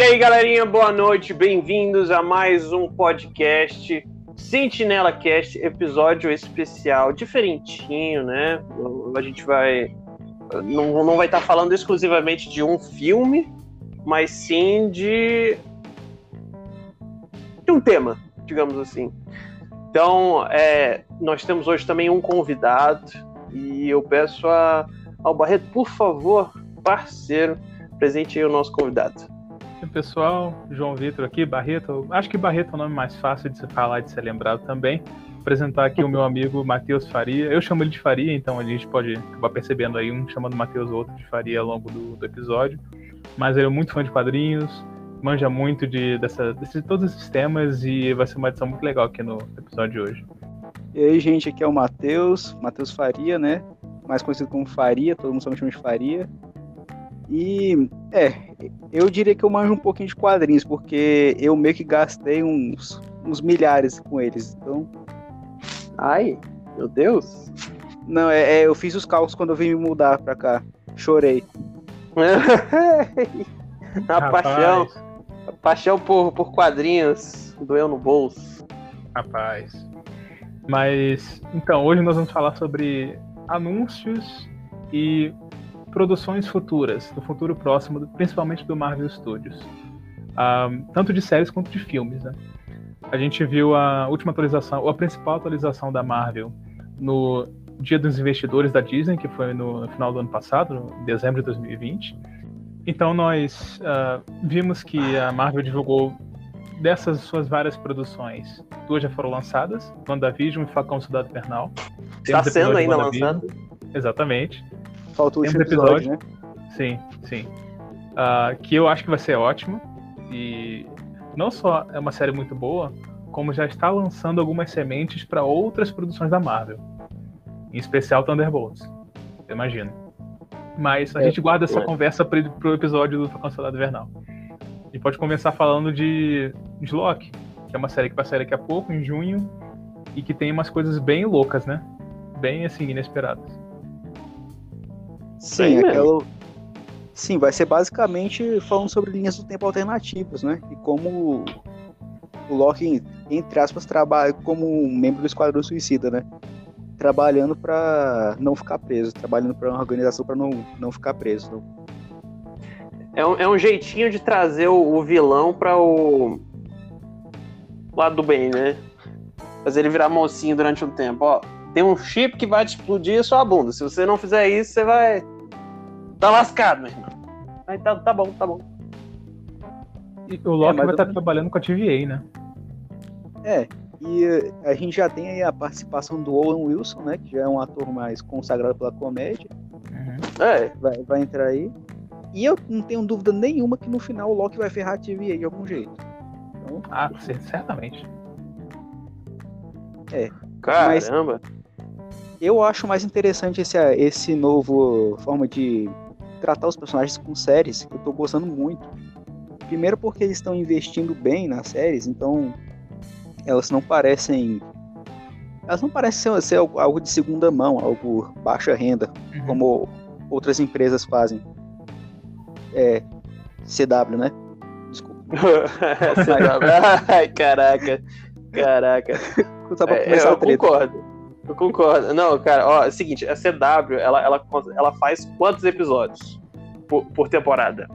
E aí, galerinha, boa noite, bem-vindos a mais um podcast Sentinela Cast, episódio especial, diferentinho, né? A gente vai. Não, não vai estar falando exclusivamente de um filme, mas sim de. de um tema, digamos assim. Então, é, nós temos hoje também um convidado, e eu peço a, ao Barreto, por favor, parceiro, presente aí o nosso convidado. E pessoal, João Vitor aqui, Barreto. Acho que Barreto é o nome mais fácil de se falar e de ser lembrado também. Vou apresentar aqui o meu amigo Matheus Faria. Eu chamo ele de Faria, então a gente pode acabar percebendo aí um chamando Matheus, outro de Faria ao longo do, do, episódio. Mas ele é muito fã de quadrinhos, manja muito de, dessa, de todos esses temas e vai ser uma edição muito legal aqui no episódio de hoje. E aí, gente, aqui é o Matheus, Matheus Faria, né? Mais conhecido como Faria, todo mundo chama de Faria. E é, eu diria que eu manjo um pouquinho de quadrinhos, porque eu meio que gastei uns, uns milhares com eles. Então. Ai, meu Deus! Não, é, é eu fiz os cálculos quando eu vim me mudar pra cá. Chorei. a paixão. A paixão por, por quadrinhos doeu no bolso. Rapaz. Mas, então, hoje nós vamos falar sobre anúncios e produções futuras, do futuro próximo, principalmente do Marvel Studios. Um, tanto de séries quanto de filmes, né? A gente viu a última atualização, ou a principal atualização da Marvel no Dia dos Investidores da Disney, que foi no, final do ano passado, no dezembro de 2020. Então nós uh, vimos que a Marvel divulgou dessas suas várias produções, duas já foram lançadas, WandaVision e Facão Cidade Pernal. Está sendo ainda lançado? Exatamente. Falta o último episódio, episódio, né? Sim, sim. Uh, que eu acho que vai ser ótimo. E não só é uma série muito boa, como já está lançando algumas sementes para outras produções da Marvel. Em especial Thunderbolts. Eu imagino. Mas a é, gente guarda essa é. conversa para o episódio do Soldado Invernal. Gente pode começar falando de, de Loki, que é uma série que vai sair daqui a pouco, em junho, e que tem umas coisas bem loucas, né? Bem, assim, inesperadas. Sim, aquela... Sim, vai ser basicamente falando sobre linhas do tempo alternativas, né? E como o Loki, entre aspas, trabalha como um membro do Esquadrão Suicida, né? Trabalhando para não ficar preso, trabalhando para uma organização para não, não ficar preso. É, um, é um jeitinho de trazer o, o vilão para o lado do bem, né? Fazer ele virar mocinho durante um tempo. Ó, tem um chip que vai te explodir a sua bunda. Se você não fizer isso, você vai. Tá lascado, meu irmão. Aí tá, tá bom, tá bom. E o Loki é, vai estar tá trabalhando com a TVA, né? É, e eh, a gente já tem aí a participação do Owen Wilson, né? Que já é um ator mais consagrado pela comédia. Uhum. É, vai, vai entrar aí. E eu não tenho dúvida nenhuma que no final o Loki vai ferrar a TVA de algum jeito. Então, ah, certamente. É. Caramba! Mas eu acho mais interessante esse, esse novo forma de tratar os personagens com séries, que eu tô gostando muito. Primeiro porque eles estão investindo bem nas séries, então elas não parecem. Elas não parecem ser, ser algo de segunda mão, algo baixa renda, uhum. como outras empresas fazem. É. CW, né? Desculpa. CW. Ai, caraca. Caraca. É, eu concordo. Eu concordo. Não, cara, ó, é o seguinte, a CW, ela, ela, ela faz quantos episódios por, por temporada?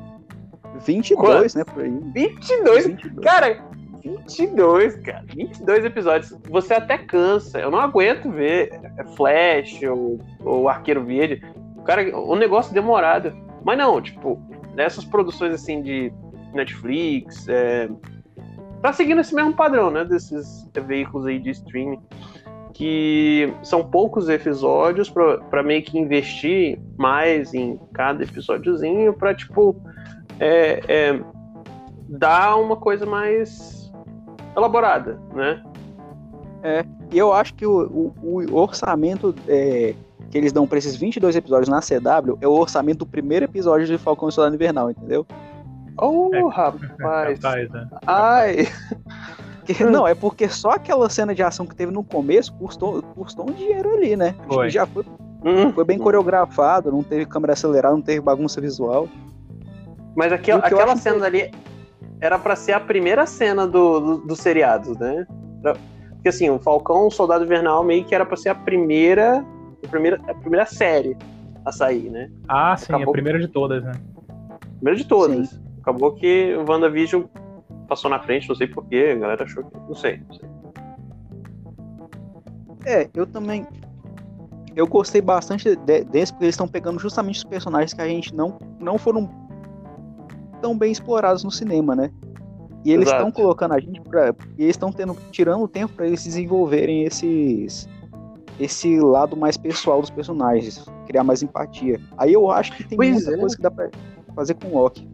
22, Quanto? né, por aí. 22? 22? Cara, 22, cara. 22 episódios. Você até cansa. Eu não aguento ver Flash ou, ou Arqueiro Verde. O cara, um negócio demorado. Mas não, tipo, nessas produções assim de Netflix, é, tá seguindo esse mesmo padrão, né, desses veículos aí de streaming que são poucos episódios para meio que investir mais em cada episódiozinho para tipo é, é, dar uma coisa mais elaborada, né? É, e eu acho que o, o, o orçamento é, que eles dão para esses 22 episódios na CW é o orçamento do primeiro episódio de Falcão e Soldado Invernal, entendeu? Oh, é, rapaz! rapaz né? Ai! Não, é porque só aquela cena de ação que teve no começo custou, custou um dinheiro ali, né? Foi. Já foi, hum. foi bem coreografado, não teve câmera acelerada, não teve bagunça visual. Mas aquela, aquela cena ali era para ser a primeira cena do, do, do seriado, né? Porque assim, o Falcão, o Soldado Invernal, meio que era para ser a primeira, a primeira, a primeira série a sair, né? Ah, sim, Acabou... a primeira de todas, né? Primeira de todas. Sim. Acabou que o WandaVision passou na frente, não sei porquê, a galera achou que. Não sei, não sei. É, eu também. Eu gostei bastante de, desse, porque eles estão pegando justamente os personagens que a gente não, não foram tão bem explorados no cinema, né? E eles estão colocando a gente pra. E eles estão tendo, tirando o tempo para eles desenvolverem esses. Esse lado mais pessoal dos personagens, criar mais empatia. Aí eu acho que tem pois muita é. coisa que dá pra fazer com o Loki.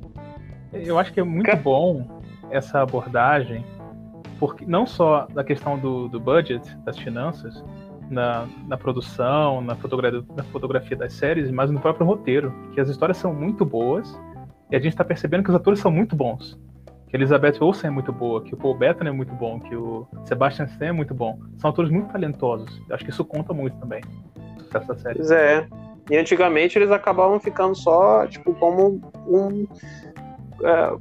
Eu acho que é muito bom essa abordagem, porque não só da questão do, do budget, das finanças, na, na produção, na fotografia, na fotografia das séries, mas no próprio roteiro, que as histórias são muito boas e a gente está percebendo que os atores são muito bons. Que a Elizabeth Olsen é muito boa, que o Paul Bettany é muito bom, que o Sebastian Stan é muito bom. São atores muito talentosos. Acho que isso conta muito também essa série. Pois é. E antigamente eles acabavam ficando só, tipo, como um. É,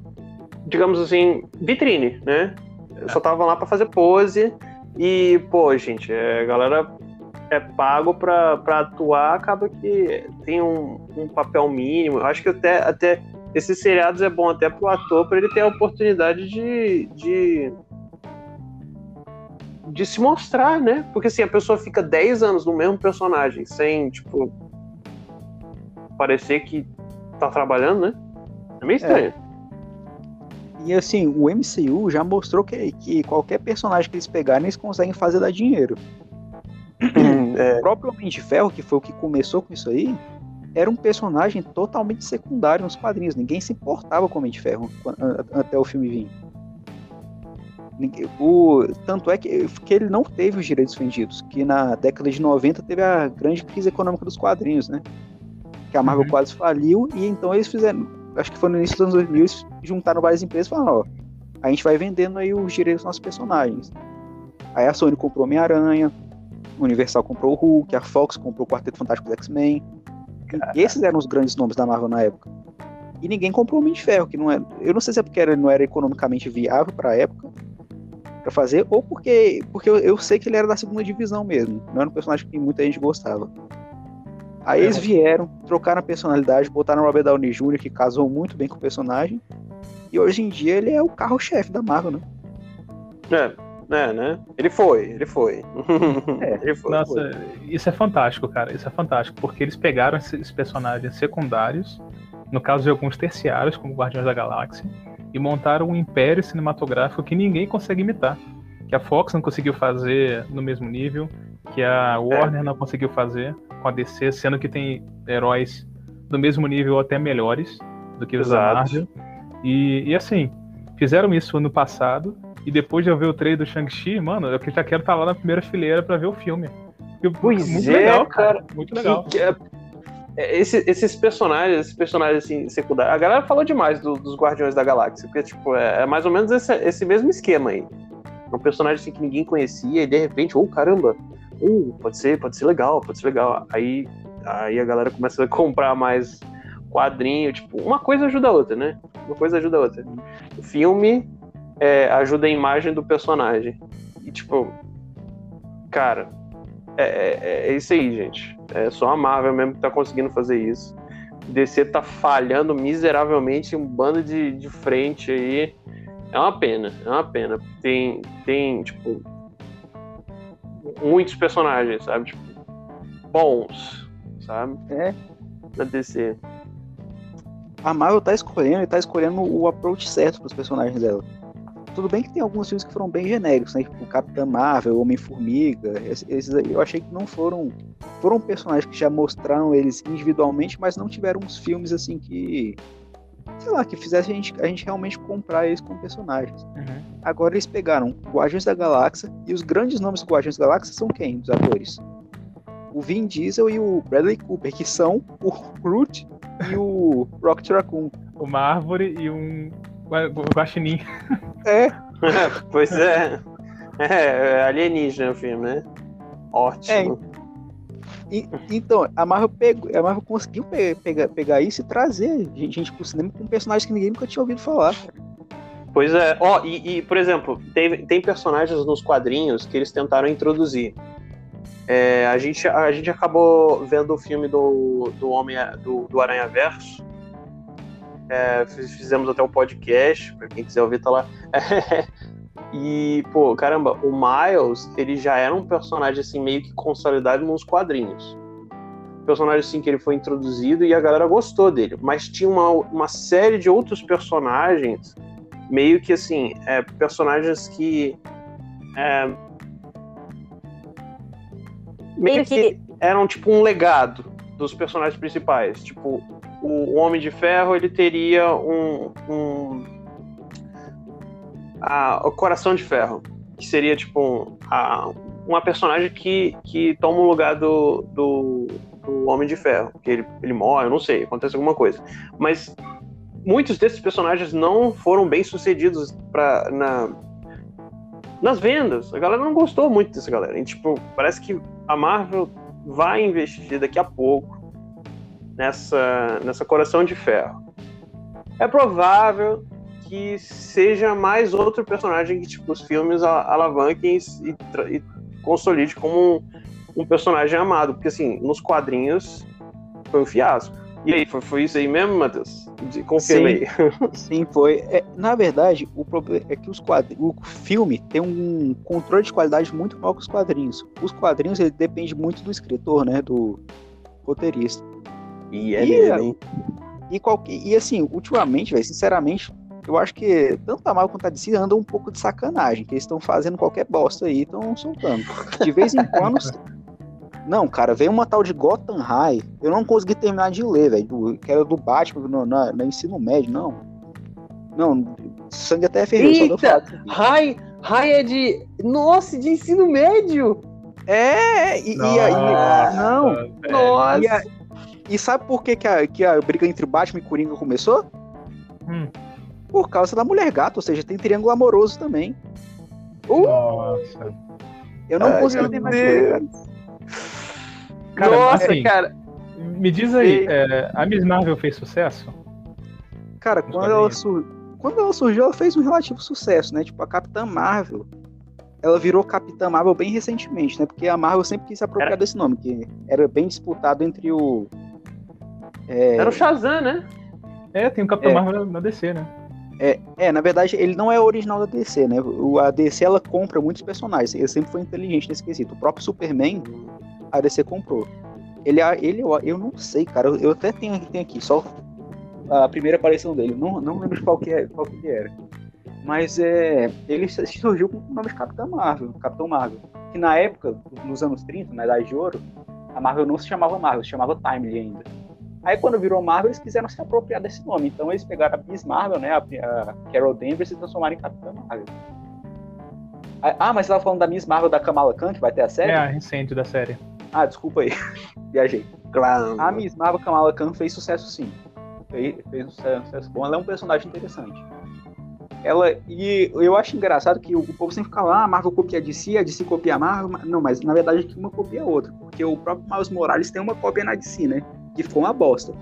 digamos assim, vitrine, né? É. Só estavam lá para fazer pose. E, pô, gente, é, a galera é pago para atuar, acaba que tem um, um papel mínimo. Eu acho que até, até esses seriados é bom até pro ator para ele ter a oportunidade de, de de se mostrar, né? Porque assim, a pessoa fica 10 anos no mesmo personagem, sem, tipo, parecer que tá trabalhando, né? É meio estranho. É. E assim, o MCU já mostrou que, que qualquer personagem que eles pegarem, eles conseguem fazer dar dinheiro. é. O próprio Homem de Ferro, que foi o que começou com isso aí, era um personagem totalmente secundário nos quadrinhos. Ninguém se importava com o Homem de Ferro até o filme vir. O, tanto é que, que ele não teve os direitos vendidos, que na década de 90 teve a grande crise econômica dos quadrinhos, né? Que a Marvel uhum. quase faliu, e então eles fizeram, acho que foi no início dos anos 2000, eles juntaram várias empresas e falaram, ó, a gente vai vendendo aí os direitos dos nossos personagens. Aí a Sony comprou Homem-Aranha, Universal comprou o Hulk, a Fox comprou o Quarteto Fantástico dos X-Men, esses eram os grandes nomes da Marvel na época. E ninguém comprou o Homem de Ferro, que não é. Eu não sei se é porque ele não era economicamente viável para a época para fazer, ou porque, porque eu, eu, sei que ele era da segunda divisão mesmo. Não era um personagem que muita gente gostava. Aí é. eles vieram, trocaram a personalidade, botaram o Robert Downey Jr., que casou muito bem com o personagem. E hoje em dia ele é o carro-chefe da Marvel, né? É, é, né? Ele foi, ele foi. É, ele foi Nossa, foi. isso é fantástico, cara. Isso é fantástico, porque eles pegaram esses personagens secundários, no caso de alguns terciários, como Guardiões da Galáxia, e montaram um império cinematográfico que ninguém consegue imitar. Que a Fox não conseguiu fazer no mesmo nível, que a Warner é. não conseguiu fazer com a DC, sendo que tem heróis do mesmo nível ou até melhores do que os da Marvel. E, e assim, fizeram isso ano passado e depois de eu ver o trailer do Shang-Chi, mano, eu já quero estar lá na primeira fileira para ver o filme. Pois muito é, legal, cara. Muito legal. Que, que é... Esse, esses personagens, esses personagens assim, secundários. A galera falou demais do, dos Guardiões da Galáxia, porque, tipo, é, é mais ou menos esse, esse, mesmo esquema aí. Um personagem assim, que ninguém conhecia, e de repente, oh caramba, uh, pode ser, pode ser legal, pode ser legal. Aí, aí a galera começa a comprar mais quadrinho, tipo, uma coisa ajuda a outra, né? Uma coisa ajuda a outra. O filme é, ajuda a imagem do personagem. E, tipo, cara, é, é, é, isso aí, gente. É só a Marvel mesmo que tá conseguindo fazer isso. DC tá falhando miseravelmente um bando de, de frente aí. É uma pena, é uma pena. Tem, tem, tipo, muitos personagens, sabe? Tipo, bons, sabe? É. Na DC. A Marvel tá escolhendo e tá escolhendo o approach certo pros personagens dela. Tudo bem que tem alguns filmes que foram bem genéricos, né? Tipo Capitã Marvel, Homem-Formiga. Esses aí eu achei que não foram. Foram personagens que já mostraram eles individualmente, mas não tiveram uns filmes assim que. Sei lá, que fizessem a gente, a gente realmente comprar eles como personagens. Uhum. Agora eles pegaram Guardiões da Galáxia, e os grandes nomes do Guardiões da Galáxia são quem? Dos atores? O Vin Diesel e o Bradley Cooper, que são o Groot e o Rocket Raccoon. Uma árvore e um Guaxinim. É. pois é. É, alienígena o filme, né? Ótimo. É. Então, a Marvel, pegou, a Marvel conseguiu pe pegar, pegar isso e trazer gente pro cinema com personagens que ninguém nunca tinha ouvido falar. Pois é. Ó, e, e, por exemplo, tem, tem personagens nos quadrinhos que eles tentaram introduzir. É, a, gente, a gente acabou vendo o filme do, do Homem do, do Aranha Verso. É, fizemos até um podcast, pra quem quiser ouvir, tá lá. e, pô, caramba, o Miles, ele já era um personagem assim, meio que consolidado nos quadrinhos. Personagem assim que ele foi introduzido e a galera gostou dele. Mas tinha uma, uma série de outros personagens meio que assim, é, personagens que. É, meio que eram tipo um legado dos personagens principais. Tipo, o Homem de Ferro ele teria um. um a, o Coração de Ferro, que seria tipo a, uma personagem que, que toma o lugar do, do, do Homem de Ferro, que ele, ele morre, eu não sei, acontece alguma coisa. Mas muitos desses personagens não foram bem sucedidos pra, na, nas vendas. A galera não gostou muito dessa galera. E, tipo, parece que a Marvel vai investir daqui a pouco nessa, nessa Coração de Ferro. É provável que seja mais outro personagem que tipo, os filmes alavanquem e, e consolide como um, um personagem amado. Porque, assim, nos quadrinhos foi um fiasco. E aí, foi, foi isso aí mesmo, Matheus? Confirmei. Sim, sim, foi. É, na verdade, o problema é que os quadrinhos, o filme tem um controle de qualidade muito maior que os quadrinhos. Os quadrinhos ele depende muito do escritor, né, do roteirista. E é e, mesmo, hein? E, qualquer, e assim, ultimamente, velho, sinceramente, eu acho que tanto a Marvel quanto a DC andam um pouco de sacanagem, que eles estão fazendo qualquer bosta aí, estão soltando. De vez em quando Não, cara, veio uma tal de Gotham High. Eu não consegui terminar de ler, velho. Que era do Batman no, na, no ensino médio, não. Não, sangue até ferveu. Eita, High, High é de. Nossa, de ensino médio! É, e, Nossa, e aí. Não, velho. Nossa! e, a- e sabe por que, que, a, que a briga entre Batman e Coringa começou? Hum. Por causa da mulher gato, ou seja, tem triângulo amoroso também. Nossa. Eu não Ai, terminar de ler, cara. Nossa, assim, cara. Me diz aí, é, a Miss Marvel fez sucesso? Cara, Nos quando ela, sur... quando ela surgiu, ela fez um relativo sucesso, né? Tipo, a Capitã Marvel. Ela virou Capitã Marvel bem recentemente, né? Porque a Marvel sempre quis se apropriar Era- desse nome, que era bem disputado entre o. É, Era o Shazam, né? É, tem o Capitão É. Marvel na DC, né? É, na verdade, ele não é original da DC, né? A DC ela compra muitos personagens. Ele sempre foi inteligente nesse quesito. O próprio Superman, a DC comprou. Ele, ele eu, não sei, cara. Eu, até tenho, tenho aqui, só a primeira aparição dele. Não, não lembro qual que, é, qual que era. Mas é, ele surgiu com o nome de Capitão Marvel, Capitão Marvel. Que na época, nos anos 30, na Idade de Ouro, a Marvel não se chamava Marvel, se chamava Timely ainda. Aí quando virou Marvel, eles quiseram se apropriar desse nome. Então eles pegaram a Miss Marvel, né, a, a Carol Danvers, e transformaram em Capitã Marvel. Ah, mas você tava falando da Miss Marvel da Kamala Khan, que vai ter a série? É a recente da série. Ah, desculpa aí. Viajei. Claro. A Miss Marvel Kamala Khan fez sucesso sim. Fez, fez um sucesso, bom. Ela é um personagem interessante. Ela, e eu acho engraçado que o, o povo sempre fica lá, ah, a Marvel copia a DC, a DC copia a Marvel. Não, mas na verdade que uma copia a outra. Porque o próprio Miles Morales tem uma cópia na DC, né? Que ficou uma bosta.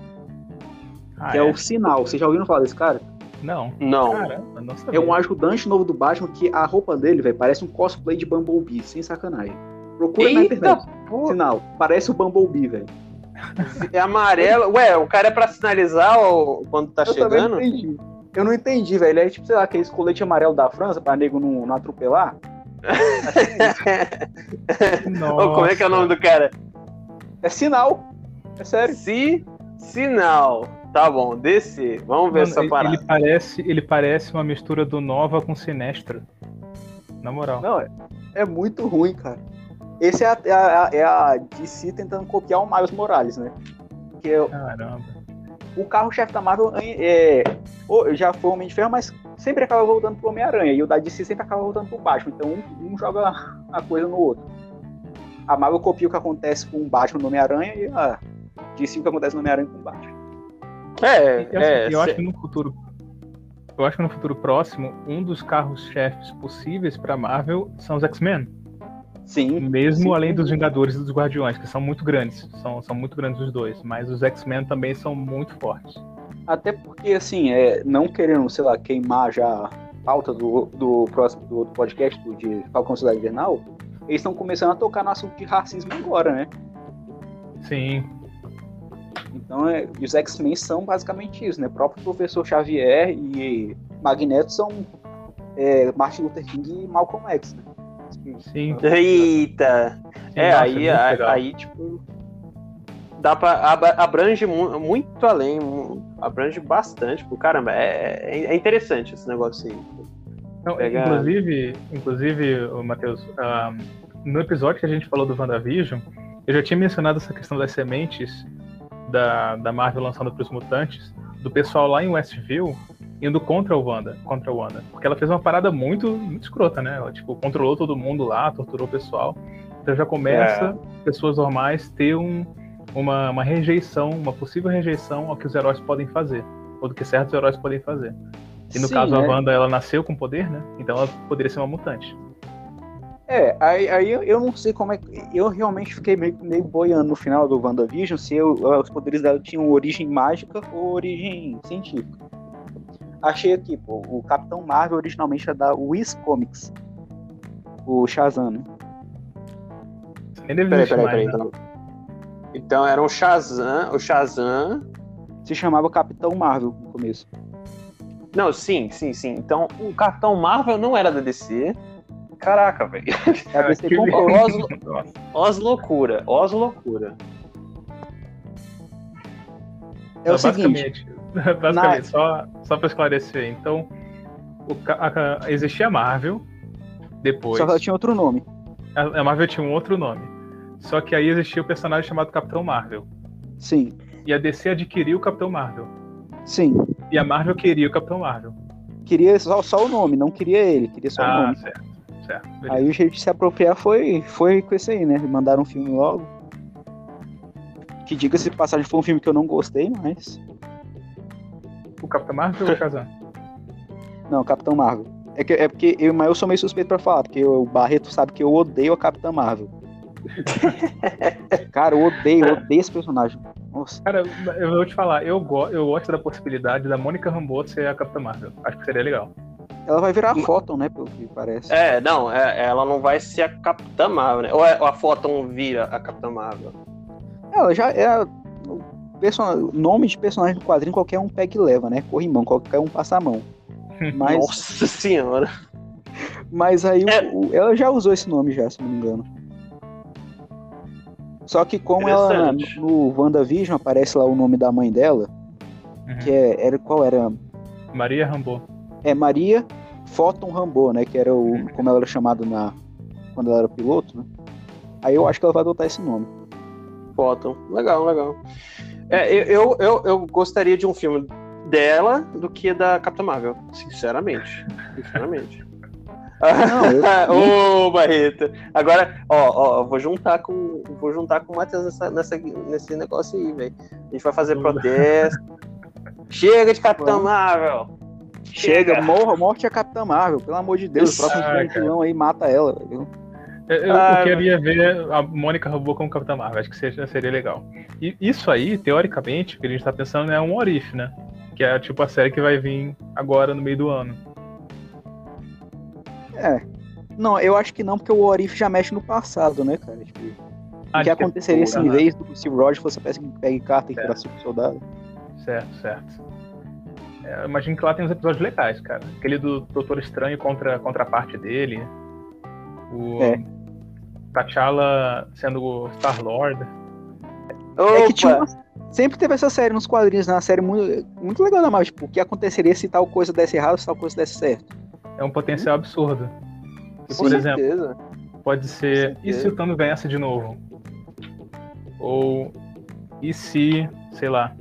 Ah, que é? o Sinal. Vocês já ouviram falar desse cara? Não. Não. Caramba, não É um ajudante novo do Batman que a roupa dele, velho, parece um cosplay de Bumblebee, sem sacanagem. Procura na Eita, internet. pô, Sinal. Parece o Bumblebee, velho. é amarelo. Ué, o cara é pra sinalizar o- quando tá Eu chegando? não entendi. Eu não entendi, velho. É tipo, sei lá, aqueles colete amarelo da França pra nego não, não atropelar. Ô, como é que é o nome do cara? É sinal. É sério. Si, sinal. Tá bom, desce. Vamos ver Mano, essa ele, parada. ele parece, ele parece uma mistura do Nova com Sinestro. Na moral. Não, é, é muito ruim, cara. Esse é a, é, a, é a DC tentando copiar o Miles Morales, né? Que é, Caramba. o carro-chefe da Marvel é, já foi o Homem de Ferro, mas sempre acaba voltando pro Homem-Aranha. E o da DC sempre acaba voltando pro Batman. Então um, um joga a coisa no outro. A Marvel copia o que acontece com o Batman no Homem-Aranha e a DC o que acontece no Homem-Aranha com o Batman. É, Eu, é. eu acho cê- que no futuro. Eu acho que no futuro próximo, um dos carros-chefes possíveis pra Marvel são os X-Men. Sim. Mesmo Sim. além dos Vingadores e dos Guardiões, que são muito grandes. São, são muito grandes os dois. Mas os X-Men também são muito fortes. Até porque, assim, é, não querendo, sei lá, queimar já pauta do, do próximo do outro podcast do, de Falcão Cidade Invernal, eles estão começando a tocar no assunto de racismo agora, né? Sim. Então, é, os X-Men são basicamente isso, né? O próprio professor Xavier e Magneto são é, Martin Luther King e Malcolm X, né? Sim. Eita! Sim, é, nossa, aí, muito aí, aí, tipo. Dá pra. ab- Abrange mu- muito além. Abrange bastante. Pô, caramba, é, é- é interessante esse negócio aí. Não, Pega- Inclusive, inclusive, Matheus, no episódio que a gente falou do WandaVision, eu já tinha mencionado essa questão das sementes da, da Marvel lançando para os mutantes, do pessoal lá em Westview indo contra o Wanda, contra a Wanda. Porque ela fez uma parada muito, muito escrota, né? Ela, tipo, controlou todo mundo lá, torturou o pessoal. Então já começa pessoas normais ter um, uma, uma rejeição, uma possível rejeição ao que os heróis podem fazer, ou do que certos heróis podem fazer. E no Sim, caso, é. a Wanda, ela nasceu com poder, né? Então ela poderia ser uma mutante. É, aí, aí eu, não sei como é que. Eu realmente fiquei meio, meio boiando no final do WandaVision se eu- os poderes dela tinham origem mágica ou origem científica. Achei aqui, pô, o Capitão Marvel originalmente é da Wiz Comics. O Shazam, né? Deve Peraí, peraí, peraí. Então, então era o Shazam. O Shazam. Se chamava Capitão Marvel no começo. Não, sim, sim, sim. Então o Capitão Marvel não era da DC. Caraca, velho. É a DC comprou. Os loucura. Os loucura. É o Não, seguinte, basicamente, basicamente só, só pra esclarecer, então, o, ca- a, existia a Marvel, depois, só que ela tinha outro nome. a, a Marvel tinha um outro nome, só que aí existia o personagem chamado Capitão Marvel, Sim, e a DC adquiriu o Capitão Marvel, sim. e a Marvel queria o Capitão Marvel. Queria só, só o nome, não queria ele, queria só o ah, nome. certo, certo. beleza. Aí o jeito de se apropriar foi, foi com esse aí, né? Mandaram um filme logo. Que diga-se de passagem foi um filme que eu não gostei, mas. O Capitão Marvel ou o Shazam? Não, Capitão Marvel. É, que, é porque eu, mas eu sou meio suspeito pra falar, porque o Barreto sabe que eu odeio a Capitã Marvel. Cara, eu odeio, eu odeio esse personagem. Nossa. Cara, eu vou te falar, eu, go eu gosto da possibilidade da Mônica Rambeau ser a Capitã Marvel, acho que seria legal. Ela vai virar a Photon, né? Pelo que parece. É, não, é- ela não vai ser a Capitã Marvel, né? Ou, é- ou a Photon vira a Capitã Marvel? Ela já é. O person... nome de personagem do quadrinho qualquer um pega e leva, né? Corrimão, qualquer um passa a mão. Mas, Nossa senhora. mas aí É. o- ela já usou esse nome já, se não me engano. Só que como ela no WandaVision aparece lá o nome da mãe dela, Uhum. que é, era qual era? Maria Rambeau. É Maria Photon Rambo, né? Que era o como ela era chamada na quando ela era piloto, né? Aí eu acho que ela vai adotar esse nome. Photon. Legal, legal. É, eu, eu, eu, eu gostaria de um filme dela do que da Capitã Marvel. Sinceramente. Sinceramente. Ô, Barreto. Agora, ó, ó, eu vou juntar com, vou juntar com o Matheus nessa, nessa, nesse negócio aí, velho. A gente vai fazer protesto. Chega de Capitão Vamos. Marvel. Chega, morra, morte a Capitã Marvel, pelo amor de Deus. O Isso. próximo Ah, grande cara. vilão aí mata ela, velho. Eu, eu- Ah, eu queria ver a Mônica Rambeau como Capitã Marvel, acho que seja, seria legal. E isso aí, teoricamente, o que a gente tá pensando é um What If, né? Que é tipo a série que vai vir agora no meio do ano. É. Não, eu acho que não, porque o Orif já mexe no passado, né, cara? Tipo, o Ah, que de aconteceria se em Aham. vez do Steve Rogers fosse a peça que pegue carta e virar super soldado? Certo, certo. Eu imagino que lá tem uns episódios legais, cara. Aquele do Doutor Estranho contra, contra a parte dele. O É. T'Challa sendo o Star-Lord. É que tinha uma- Sempre teve essa série nos quadrinhos, né? Uma série muito, muito legal da Marvel. Tipo, o que aconteceria se tal coisa desse errado, se tal coisa desse certo. É um potencial absurdo. E, Com por exemplo, certeza. pode ser. E se o Thanos ganhasse de novo? Ou. E se, sei lá,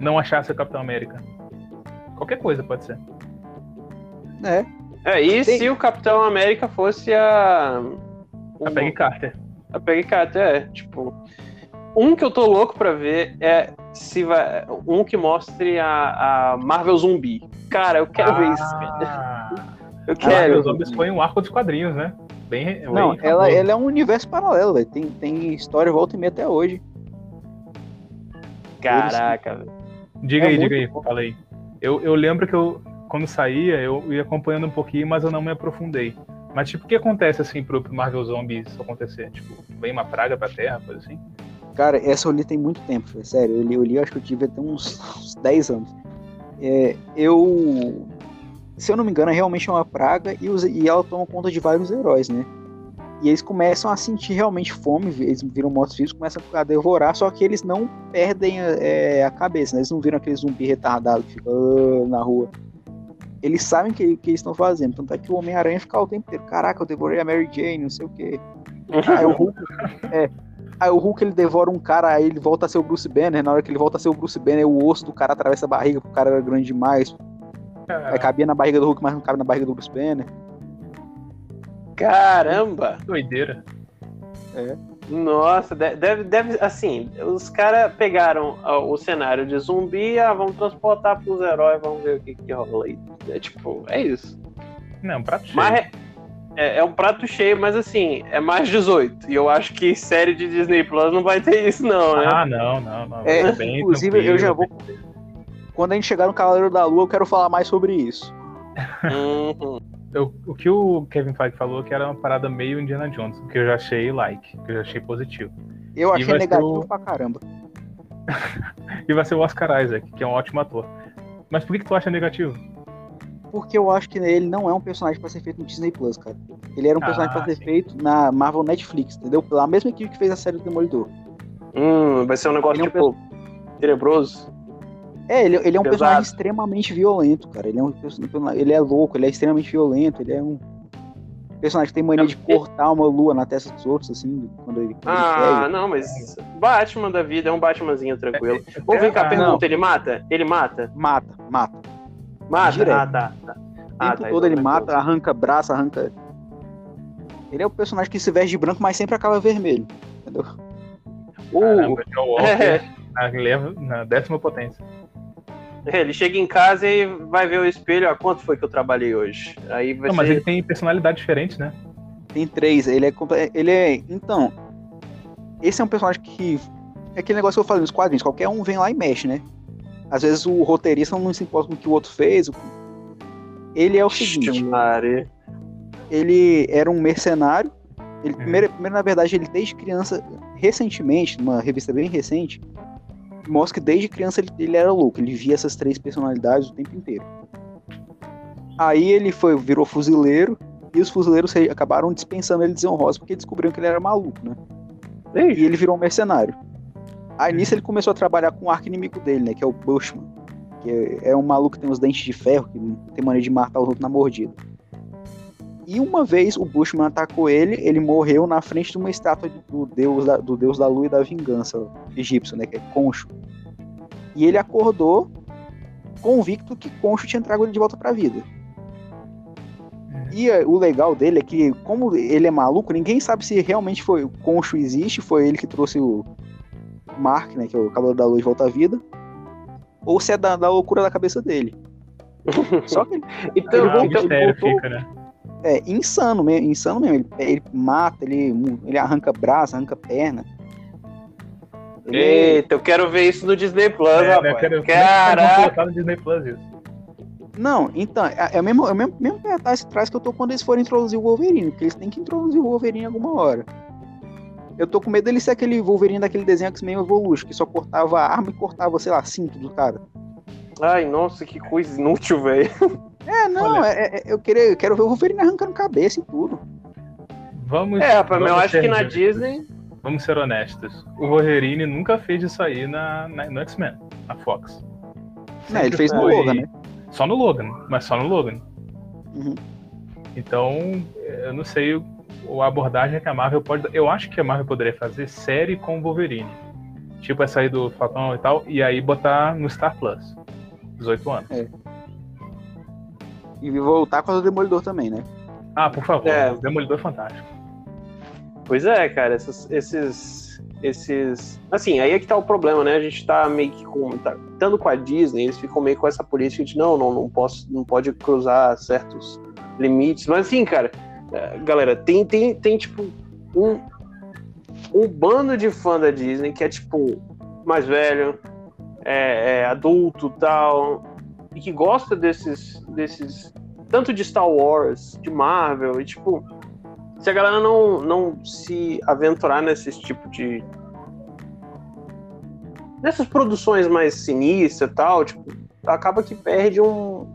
não achasse o Capitão América? Qualquer coisa pode ser. É. É, e Tem- se o Capitão América fosse a. A Peggy Carter. A Peggy Carter, é. Tipo. Um que eu tô louco pra ver é se vai. Um que mostre a, a Marvel Zumbi. Cara, eu quero ver isso. cara. Ah, Eu quero. os zombies foi um arco dos quadrinhos, né? Bem, Não, bem ela, ela é um universo paralelo, velho. Tem, tem história volta e meia até hoje. Caraca, velho. Diga É aí, diga aí, bom. fala aí. Eu, eu lembro que eu. quando saía, eu ia acompanhando um pouquinho, mas eu não me aprofundei. Mas, tipo, o que acontece, assim, pro, Marvel Zombies acontecer? Tipo, vem uma praga pra Terra, coisa assim? Cara, essa eu li tem muito tempo, foi sério. Eu li, eu li acho que eu tive até uns, uns 10 anos. É, eu. Se eu não me engano, é realmente uma praga e, e ela toma conta de vários heróis, né? E eles começam a sentir realmente fome, eles viram mortos-vivos, começam a devorar, só que eles não perdem é, a cabeça, né? Eles não viram aquele zumbi retardado que fica uh, na rua. Eles sabem o que, que eles estão fazendo. Tanto é que o Homem-Aranha fica o tempo inteiro, caraca, eu devorei a Mary Jane, não sei o quê. Aí o Hulk, é, aí o Hulk ele devora um cara, aí ele volta a ser o Bruce Banner. Na hora que ele volta a ser o Bruce Banner, o osso do cara atravessa a barriga, porque o cara era grande demais. Aí cabia na barriga do Hulk, mas não cabe na barriga do Bruce Banner. Caramba! Doideira. É. Nossa, de- deve, deve assim, os caras pegaram o cenário de zumbi, ah, vamos transportar pros heróis, vamos ver o que que rola aí. É tipo, é isso. Não, um prato cheio. Mas é, é- é um prato cheio, mas assim, é mais 18. E eu acho que série de Disney Plus não vai ter isso, não, né? Ah, não, não, não. É, bem inclusive, eu já vou. Quando a gente chegar no Cavaleiro da Lua, eu quero falar mais sobre isso. Uhum. Eu- o que o Kevin Feige falou que era uma parada meio Indiana Jones, que eu já achei like, que eu já achei positivo. Eu achei negativo o- pra caramba. E vai ser o Oscar Isaac, que é um ótimo ator. Mas por que, que tu acha negativo? Porque eu acho que ele não é um personagem pra ser feito no Disney Plus, cara. Ele era um Ah, personagem pra ser feito na Marvel Netflix, entendeu? Pela mesma equipe que fez a série do Demolidor. Hum, vai ser um negócio Ele é um tipo tenebroso. É, ele, ele é um Pesado. personagem extremamente violento, cara. Ele é, um, ele é louco, ele é extremamente violento, ele é um personagem que tem mania de cortar uma lua na testa dos outros, assim, quando ele, quando Ah, ele não, mas Batman da vida é um Batmanzinho tranquilo. Ou vem cá, Ah, pergunta, não. ele mata? Ele mata? Mata, mata. Mata? Direto. Ah, tá. tá. O Ah, tempo tá, todo então ele mata, tranquilo. arranca braço, arranca. Ele é o personagem que se veste de branco, mas sempre acaba vermelho. Entendeu? Uh, Caramba, John Walker é, na, leva, na décima potência. Ele chega em casa e vai ver o espelho, ah, quanto foi que eu trabalhei hoje? Aí vai Não, mas ser... ele tem personalidade diferente, né? Tem três, ele é. Ele é. Então. Esse é um personagem que. É aquele negócio que eu falei nos quadrinhos, qualquer um vem lá e mexe, né? Às vezes o roteirista não se importa com o que o outro fez. Ele é o seguinte. Maria. ele era um mercenário. Ele, Uhum. primeiro, primeiro, na verdade, ele desde criança, recentemente, numa revista bem recente, mostra que desde criança ele, ele era louco, ele via essas três personalidades o tempo inteiro. Aí ele foi, virou fuzileiro, e os fuzileiros acabaram dispensando ele de desonrosa porque descobriram que ele era maluco, né? E ele virou um mercenário. Aí nisso ele começou a trabalhar com o arco inimigo dele, né? Que é o Bushman. Que é, é um maluco que tem os dentes de ferro, que tem maneira de matar os outros na mordida. E uma vez o Bushman atacou ele, ele morreu na frente de uma estátua do deus da, do deus da lua e da vingança egípcio, né? Que é Concho. E ele acordou convicto que Concho tinha trago ele de volta pra vida. E eh, o legal dele é que, como ele é maluco, ninguém sabe se realmente foi o Concho existe, foi ele que trouxe o Mark, né, que é o Cavaleiro da Lua de volta à vida, ou se é da, da loucura da cabeça dele. Só que ele Então, ah, voltou- o mistério voltou- fica, né? É insano mesmo, insano mesmo. Ele, ele mata, ele, ele arranca braço, arranca perna. Ele é- Eita, eu quero ver isso no Disney Plus, É, né, rapaz. eu quero- Caraca! colocar no Disney Plus isso. Não, então, é, é o mesmo, é o mesmo, mesmo pé atrás, atrás que eu tô quando eles forem introduzir o Wolverine, porque eles têm que introduzir o Wolverine em alguma hora. Eu tô com medo dele ser aquele Wolverine daquele desenho X-Men Evolution, que só cortava a arma e cortava, sei lá, cinto do cara. Ai, nossa, que coisa inútil, velho. É, não, Olha. é- é- eu, queria, eu quero ver o Wolverine arrancando cabeça e tudo. Vamos, É, rapaz, mas eu vamos acho que ser na. Disney. Vamos ser honestos. O Wolverine nunca fez isso aí na, na- no X-Men, na Fox. Né, ele fez no foi- Logan, né? Só no Logan, mas só no Logan. Uhum. Então, eu não sei a abordagem que a Marvel pode. Eu acho que a Marvel poderia fazer série com o Wolverine. Tipo essa aí do Falcão e tal, e aí botar no Star Plus. 18 anos. É. E voltar com a do Demolidor também, né? Ah, por favor, É. o Demolidor é fantástico. Pois é, cara, esses, esses. Esses. Assim, aí é que tá o problema, né? A gente tá meio que com. Tá, estando com a Disney, eles ficam meio com essa política de não, não, não posso, não pode cruzar certos limites. Mas assim, cara, é, galera, tem, tem, tem tipo um, um bando de fã da Disney que é tipo mais velho, é, é adulto tal. e que gosta desses, desses. Tanto de Star Wars, de Marvel, e tipo. Se a galera não, não se aventurar nesse tipo de. Nessas produções mais sinistras e tal, tipo, acaba que perde um.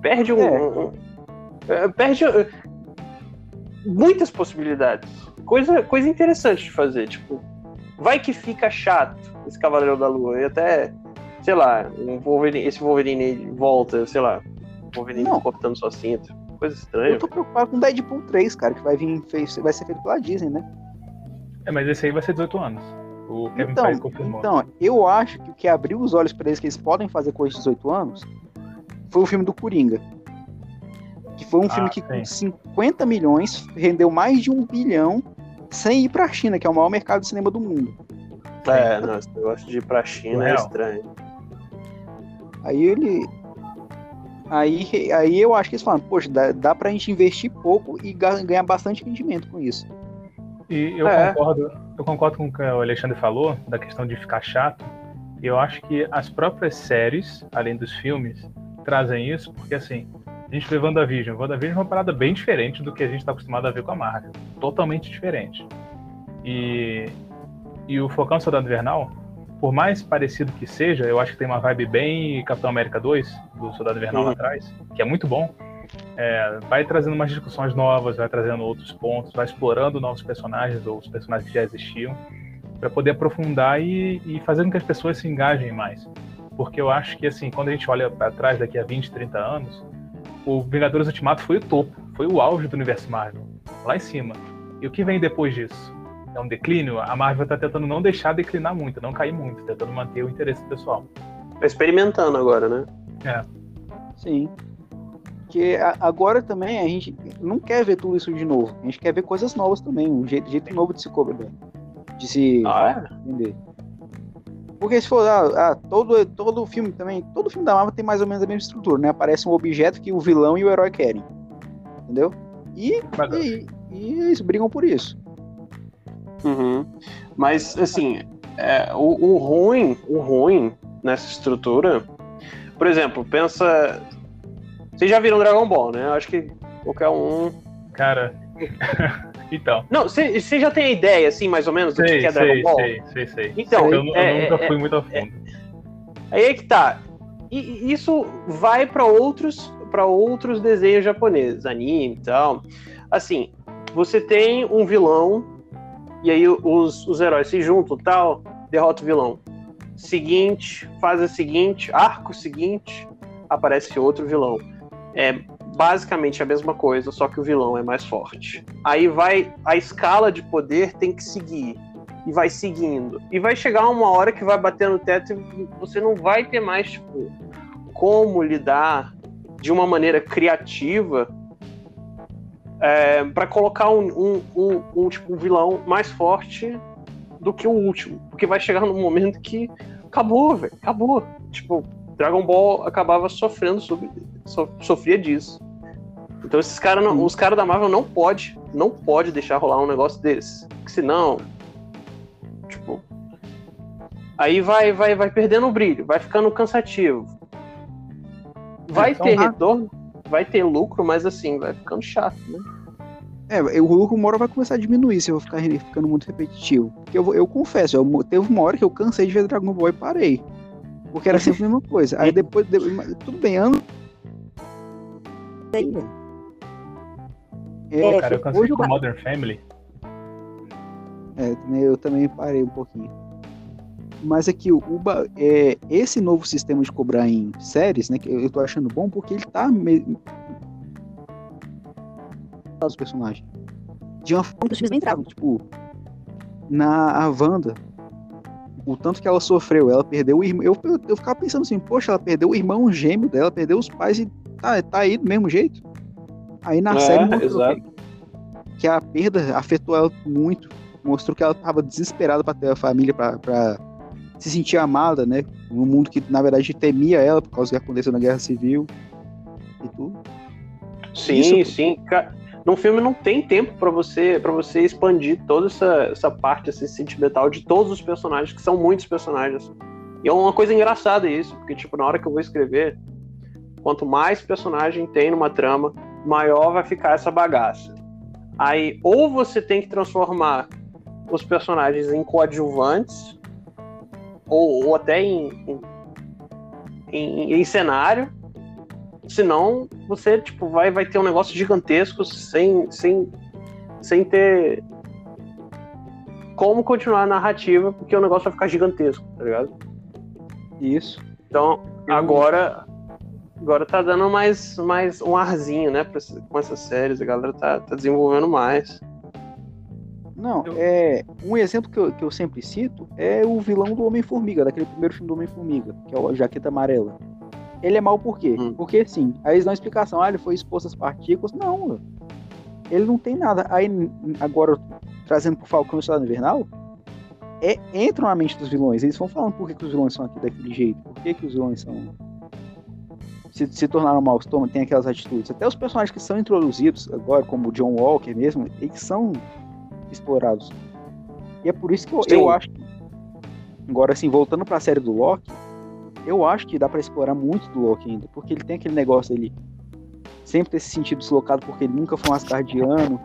Perde um. É. um- um- é, perde uh, muitas possibilidades. Coisa, coisa interessante de fazer. Tipo, vai que fica chato esse Cavaleiro da Lua. E até, sei lá, um Wolverine- esse Wolverine volta, sei lá, Wolverine Não. cortando sua cinta. Coisa estranha. Eu tô preocupado com Deadpool 3, cara, que vai vir, fez- vai ser feito pela Disney, né? É, mas esse aí vai ser 18 anos. O Kevin Então, Feige confirmou. então, eu acho que o que abriu os olhos pra eles que eles podem fazer coisas de 18 anos foi o filme do Coringa. Que foi um Ah, filme que com sim. 50 milhões rendeu mais de um bilhão sem ir pra China, que é o maior mercado de cinema do mundo. É, não, esse negócio de ir pra China é estranho. Aí ele. Aí, aí eu acho que eles falam, poxa, dá, dá pra gente investir pouco e ga- ganhar bastante rendimento com isso. E eu É. concordo, eu concordo com o que o Alexandre falou, da questão de ficar chato. E eu acho que as próprias séries, além dos filmes, trazem isso, porque assim, a gente vê WandaVision. WandaVision é uma parada bem diferente do que a gente está acostumado a ver com a Marvel. Totalmente diferente. E, e o Falcão Soldado Invernal, por mais parecido que seja, eu acho que tem uma vibe bem Capitão América 2, do Soldado Invernal lá Uhum. atrás, que é muito bom. É, vai trazendo umas discussões novas, vai trazendo outros pontos, vai explorando novos personagens ou os personagens que já existiam, para poder aprofundar e, e fazer com que as pessoas se engajem mais. Porque eu acho que, assim, quando a gente olha para trás daqui a 20, 30 anos, o Vingadores Ultimato foi o topo, foi o auge do universo Marvel, lá em cima. E o que vem depois disso? É um declínio? A Marvel está tentando não deixar declinar muito, não cair muito, tentando manter o interesse pessoal. Tá experimentando agora, né? Sim. Porque agora também a gente não quer ver tudo isso de novo. A gente quer ver coisas novas também, um jeito, jeito novo de se cobrar, de se Ah, entender. Porque se for ah, ah, todo todo filme também, todo filme da Marvel tem mais ou menos a mesma estrutura, né? Aparece um objeto que o vilão e o herói querem, entendeu? E e, e eles brigam por isso. É. Uhum. Mas, assim, é, o, o ruim, o ruim nessa estrutura, por exemplo, pensa. Vocês já viram Dragon Ball, né? Acho que qualquer um. Cara, então. Não, você já tem a ideia, assim, mais ou menos, do que Sei, é Dragon sei, Ball? sei, sei, sei. Então, eu, eu é- nunca é- fui muito a fundo. Aí é que tá. E e isso vai para outros para outros desenhos japoneses, anime e tal. Assim, você tem um vilão e aí os, os heróis se juntam, tal, derrota o vilão. Seguinte, fase seguinte, arco seguinte, aparece outro vilão. É basicamente a mesma coisa, só que o vilão é mais forte. Aí vai a escala de poder tem que seguir e vai seguindo. E vai chegar uma hora que vai bater no teto e você não vai ter mais, tipo, como lidar de uma maneira criativa é, para colocar um, um, um, um, tipo, um vilão mais forte do que o último. Porque vai chegar num momento que acabou, velho. Acabou. Tipo, Dragon Ball acabava sofrendo sobre. so- sofria disso. Então esses caras os caras da Marvel não pode, não pode deixar rolar um negócio desse. Porque senão, tipo, aí vai vai vai perdendo o brilho, vai ficando cansativo. Vai Então, ter ah- retorno, vai ter lucro, mas assim, vai ficando chato, né? É, o lucro uma hora vai começar a diminuir se eu ficar ficando muito repetitivo. Porque eu, eu confesso, eu, teve uma hora que eu cansei de ver Dragon Ball e parei. Porque era sempre a mesma coisa. Aí depois, de- tudo bem, ano. É, Cara, eu cansei com Modern Family. é, eu também parei um pouquinho. Mas aqui, o ba- é, esse novo sistema de cobrar em séries, né, que eu, tô achando bom porque ele tá me... os personagens. De uma forma que entravam, tipo, na a Wanda, o tanto que ela sofreu, ela perdeu o irmão. Eu, eu, eu ficava pensando assim, poxa, ela perdeu o irmão gêmeo dela, perdeu os pais e tá, tá aí do mesmo jeito. Aí na É, série mostrou que, que a perda afetou ela muito. Mostrou que ela tava desesperada pra ter a família, pra se sentir amada, né? Um mundo que, na verdade, temia ela por causa do que aconteceu na Guerra Civil e tudo. Sim, Isso- sim. Num filme não tem tempo pra você para você expandir toda essa, essa parte assim, sentimental de todos os personagens, que são muitos personagens. E é uma coisa engraçada isso, porque, tipo, na hora que eu vou escrever, quanto mais personagem tem numa trama, maior vai ficar essa bagaça. Aí, ou você tem que transformar os personagens em coadjuvantes, ou, ou até em, em, em, cenário, senão você tipo vai vai ter um negócio gigantesco sem sem sem ter como continuar a narrativa porque o negócio vai ficar gigantesco tá ligado? Isso. Então agora agora tá dando mais mais um arzinho né pra, com essas séries a galera tá, tá desenvolvendo mais não, é um exemplo que eu, que eu sempre cito é o vilão do Homem-Formiga, daquele primeiro filme do Homem-Formiga, que é o Jaqueta Amarela. Ele é mal por quê? Hum. Porque sim, aí eles dão explicação, ah, ele foi exposto às partículas. Não, ele não tem nada. Aí agora, trazendo pro Falcão Estado Invernal, é, entram na mente dos vilões. Eles vão falando por que, que os vilões são aqui daquele jeito, por que, que os vilões são. Se, se tornaram maus, tem aquelas atitudes. Até os personagens que são introduzidos agora, como o John Walker mesmo, eles são explorados. E é por isso que eu, eu acho que, agora assim, voltando para a série do Loki, eu acho que dá para explorar muito do Loki ainda, porque ele tem aquele negócio ele sempre ter se sentido deslocado porque ele nunca foi um asgardiano,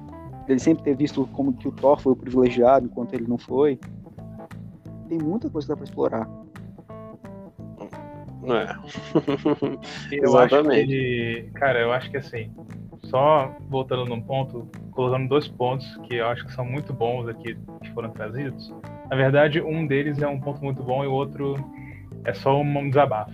ele sempre ter visto como que o Thor foi o privilegiado enquanto ele não foi. Tem muita coisa que dá para explorar. É. eu Exatamente. acho que, cara, eu acho que assim, só voltando num ponto, colocando dois pontos que eu acho que são muito bons aqui que foram trazidos. Na verdade, um deles é um ponto muito bom e o outro é só um desabafo.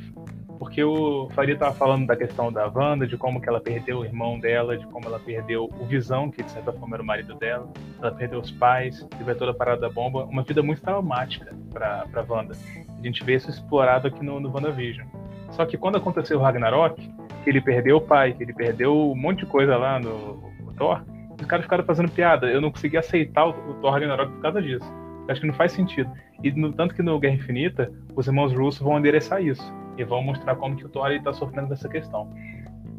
Porque o Faria estava falando da questão da Wanda, de como que ela perdeu o irmão dela, de como ela perdeu o Visão, que de certa forma era o marido dela, ela perdeu os pais, teve toda a parada da bomba, uma vida muito traumática para para Wanda. A gente vê isso explorado aqui no, no WandaVision. Só que quando aconteceu o Ragnarok, que ele perdeu o pai, que ele perdeu um monte de coisa lá no, no Thor, os caras ficaram fazendo piada. Eu não consegui aceitar o, o Thor Ragnarok por causa disso. Acho que não faz sentido. E no tanto que no Guerra Infinita, os irmãos russos vão endereçar isso. E vão mostrar como que o Thor está sofrendo dessa questão.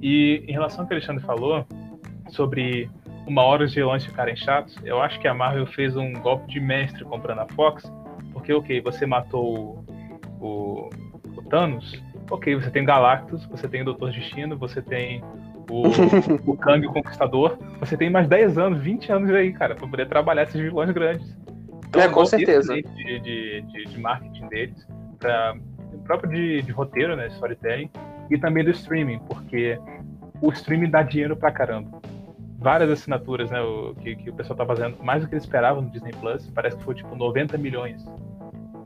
E em relação ao que o Alexandre falou, sobre uma hora os vilões ficarem chatos, eu acho que a Marvel fez um golpe de mestre comprando a Fox, porque, ok, você matou o, o, o Thanos, ok, você tem Galactus, você tem o Doutor Destino, você tem o, o Kang o Conquistador, você tem mais 10 anos, 20 anos aí, cara, pra poder trabalhar esses vilões grandes. Então, é, com certeza. De, de, de, de, marketing deles, pra, próprio de, de roteiro, né, storytelling, e também do streaming, porque o streaming dá dinheiro pra caramba. Várias assinaturas, né, o, que, que o pessoal tá fazendo, mais do que eles esperavam no Disney Plus, parece que foi tipo 90 milhões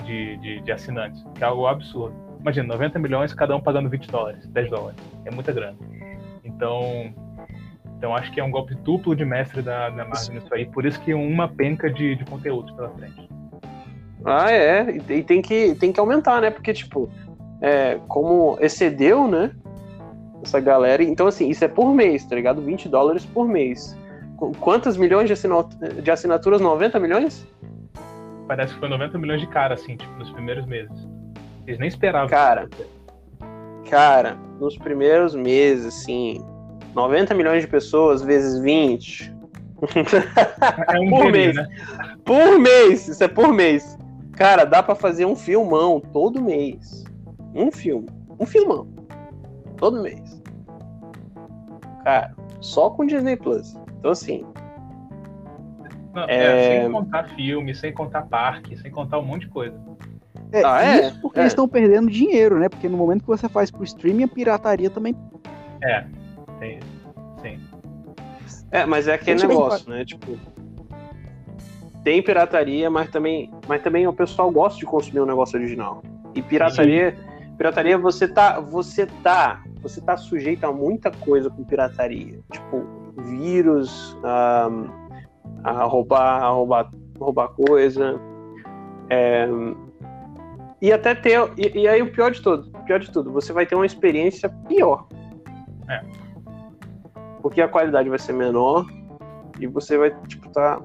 de, de, de assinantes, que é algo absurdo. Imagina, 90 milhões, cada um pagando 20 dólares, 10 dólares. É muita grana. Então, então acho que é um golpe duplo de mestre da, da Marvel nisso aí. Por isso que uma penca de, de conteúdo pela frente. Ah, é. E tem que, tem que aumentar, né? Porque, tipo, é, como excedeu, né? Essa galera. Então, assim, isso é por mês, tá ligado? 20 dólares por mês. Quantas milhões de, de assinaturas? 90 milhões? Parece que foi 90 milhões de cara, assim, tipo, nos primeiros meses. Eles nem esperavam. Cara, cara, nos primeiros meses, assim, 90 milhões de pessoas vezes 20. É um por mês. Né? Por mês, isso é por mês. Cara, dá para fazer um filmão todo mês. Um filme. Um filmão. Todo mês. Cara, só com Disney Plus. Então, assim. Não, é... É, sem contar filme, sem contar parque, sem contar um monte de coisa. É, ah, é? Isso porque é. eles estão perdendo dinheiro, né? Porque no momento que você faz pro streaming, a pirataria também. É, tem Sim. É, mas é aquele negócio, né? Tipo. Tem pirataria, mas também, mas também o pessoal gosta de consumir um negócio original. E pirataria, Sim. pirataria você tá, você tá, você tá sujeito a muita coisa com pirataria, tipo vírus, a, a roubar, a roubar, roubar coisa, é, e até ter. E, e, aí o pior de tudo, pior de tudo, você vai ter uma experiência pior. É. Porque a qualidade vai ser menor e você vai, tipo, tá.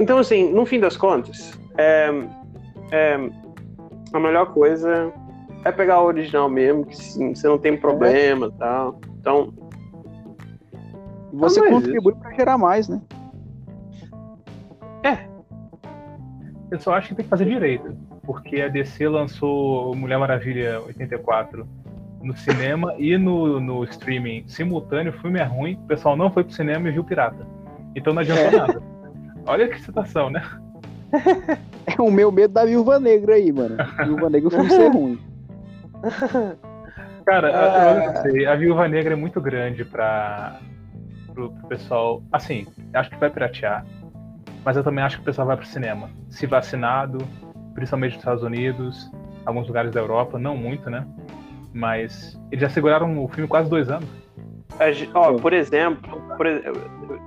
Então, assim, no fim das contas, é, é, a melhor coisa é pegar o original mesmo, que sim, você não tem problema e tal. Então. Você contribui para gerar mais, né? É, Eu só acho que tem que fazer direito, porque a DC lançou Mulher Maravilha 84 no cinema e no, no streaming simultâneo, o filme é ruim, o pessoal não foi pro cinema e viu pirata. Então não adianta é. nada. Olha que situação, né? É o meu medo da Viúva Negra aí, mano. Viúva Negra filme ser ruim. Cara, ah. eu não sei. A Viúva Negra é muito grande pra, pro, pro pessoal. Assim, acho que vai piratear. Mas eu também acho que o pessoal vai pro cinema. Se vacinado, principalmente nos Estados Unidos, alguns lugares da Europa, não muito, né? Mas eles já seguraram o filme quase dois anos. Ó, por exemplo, por,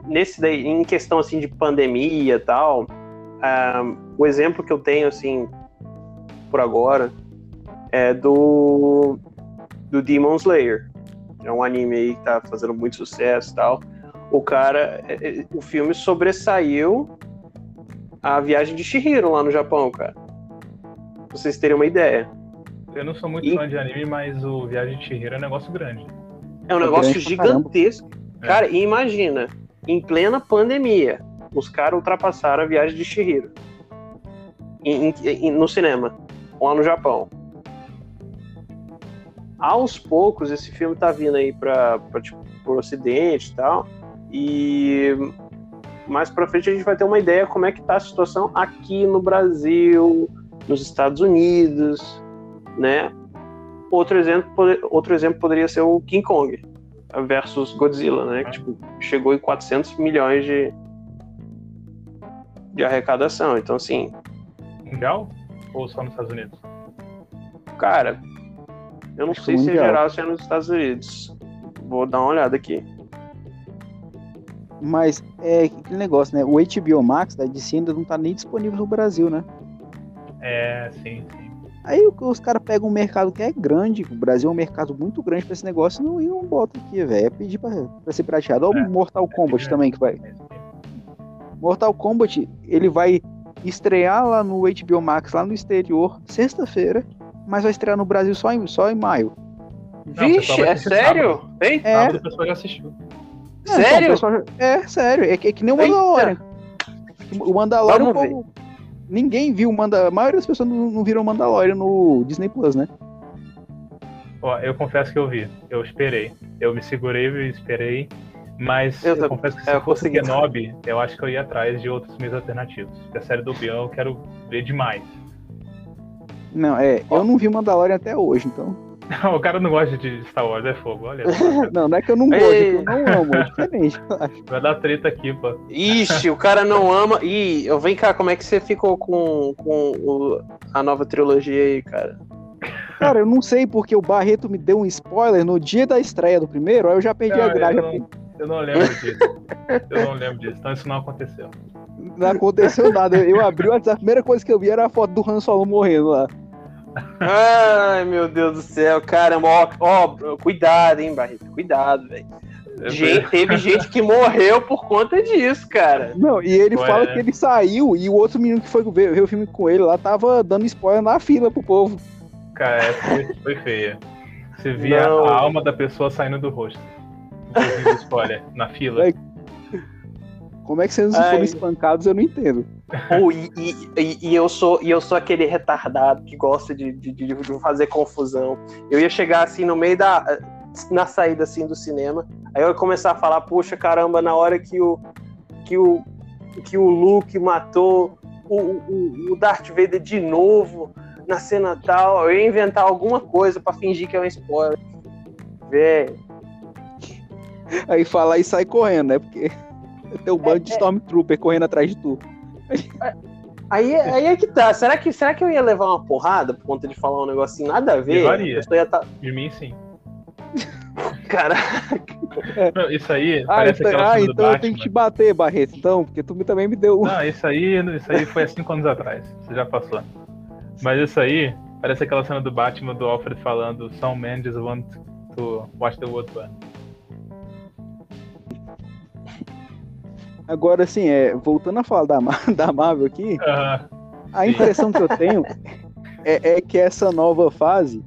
nesse daí, em questão assim de pandemia e tal, uh, o exemplo que eu tenho assim por agora é do do Demon Slayer. É um anime aí que tá fazendo muito sucesso e tal. O cara, é, é, o filme sobressaiu a viagem de Shihiro lá no Japão, cara. Pra vocês terem uma ideia. Eu não sou muito e... fã de anime, mas o Viagem de Shihiro é um negócio grande. É um é negócio gigantesco. Cara, e imagina, em plena pandemia, os caras ultrapassaram a viagem de Shihiro em, em, no cinema, lá no Japão. Aos poucos, esse filme tá vindo aí para tipo, pro ocidente e tal, e mais para frente a gente vai ter uma ideia como é que tá a situação aqui no Brasil, nos Estados Unidos, né? Outro exemplo, outro exemplo poderia ser o King Kong versus Godzilla, né? Que tipo, chegou em 400 milhões de, de arrecadação. Então, assim. Mundial? Ou só nos Estados Unidos? Cara, eu não Acho sei se é geral se é nos Estados Unidos. Vou dar uma olhada aqui. Mas é aquele negócio, né? O HBO Max da DC ainda não tá nem disponível no Brasil, né? É, sim, sim. Aí os caras pegam um mercado que é grande, o Brasil é um mercado muito grande pra esse negócio, não, e não bota aqui, velho. É pedir pra, pra ser prateado. Olha o é, Mortal Kombat é, também que vai. Mortal Kombat, ele vai estrear lá no HBO Max, lá no exterior, sexta-feira, mas vai estrear no Brasil só em, só em maio. Não, Vixe, é sério? Hein? É. Sábado, o pessoal já assistiu. É, sério? Então, já... É, sério. É, é que nem o Mandalorian. O Mandalorian, o ninguém viu Manda... A maioria das pessoas não, não viram Mandalorian no Disney Plus, né? Ó, eu confesso que eu vi. Eu esperei. Eu me segurei e esperei. Mas eu, eu confesso que se eu fosse Kenobi, eu acho que eu ia atrás de outros meios alternativos. Porque a série do Bião eu quero ver demais. Não, é, eu não vi Mandalorian até hoje, então. O cara não gosta de Star Wars, é fogo, olha. não, não é que eu não gosto, é que eu não amo, é diferente. Vai dar treta aqui, pô. Ixi, o cara não ama. Ih, eu vem cá, como é que você ficou com, com o, a nova trilogia aí, cara? Cara, eu não sei porque o Barreto me deu um spoiler no dia da estreia do primeiro, aí eu já perdi a graça. Eu não, eu não lembro disso. eu não lembro disso, então isso não aconteceu. Não aconteceu nada. Eu abri o WhatsApp, a primeira coisa que eu vi era a foto do Han Solo morrendo lá. Ai, meu Deus do céu, caramba, ó, ó cuidado, hein, Barreto, cuidado, velho. Gente, teve gente que morreu por conta disso, cara. Não, e ele Ué. fala que ele saiu e o outro menino que foi ver, ver, o filme com ele lá tava dando spoiler na fila pro povo. Cara, essa foi, foi feia. Você via Não. a alma da pessoa saindo do rosto. Spoiler, na fila. É, como é que vocês não foram espancados, eu não entendo. Oh, e, e, e, eu sou, e eu sou aquele retardado que gosta de, de, de, fazer confusão. Eu ia chegar assim no meio da. na saída assim do cinema. Aí eu ia começar a falar, puxa caramba, na hora que o. que o. que o Luke matou o, o, o Darth Vader de novo na cena tal, eu ia inventar alguma coisa para fingir que é um spoiler. Véi. Aí fala e sai correndo, né? Porque. Tem um bando é, de Stormtrooper é... correndo atrás de tu. Aí, aí é que tá. Será que, será que eu ia levar uma porrada por conta de falar um negocinho nada a ver? Levaria. Ia tá... De mim, sim. Caraca. Não, isso aí. Ah, isso, ah então eu tenho que te bater, Barreto, então, porque tu também me deu. Não, isso aí, isso aí foi há cinco anos atrás. Você já passou. Mas isso aí parece aquela cena do Batman do Alfred falando: Some men just want to watch the world burn. Agora, assim, é, voltando a falar da, da Marvel aqui, uh, a impressão que eu tenho é, é, que essa nova fase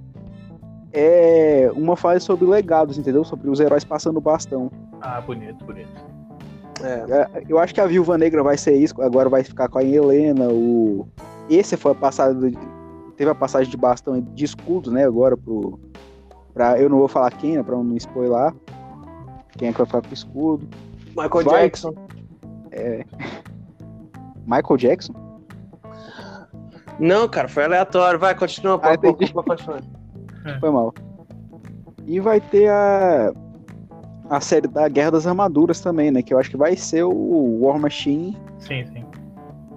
é uma fase sobre legados, entendeu? Sobre os heróis passando o bastão. Ah, bonito, bonito. É. é. Eu acho que a Viúva Negra vai ser isso, agora vai ficar com a Helena, o, esse foi a passada. Teve a passagem de bastão de escudos, né? Agora pro. Pra, eu não vou falar quem, né? Pra não spoiler. Quem é que vai ficar com o escudo. Michael Vai- Jackson. É... Michael Jackson? Não, cara, foi aleatório. Vai, continua. Ah, pô, pô, pô, continua. Foi mal. E vai ter a. A série da Guerra das Armaduras também, né? Que eu acho que vai ser o War Machine Sim, sim.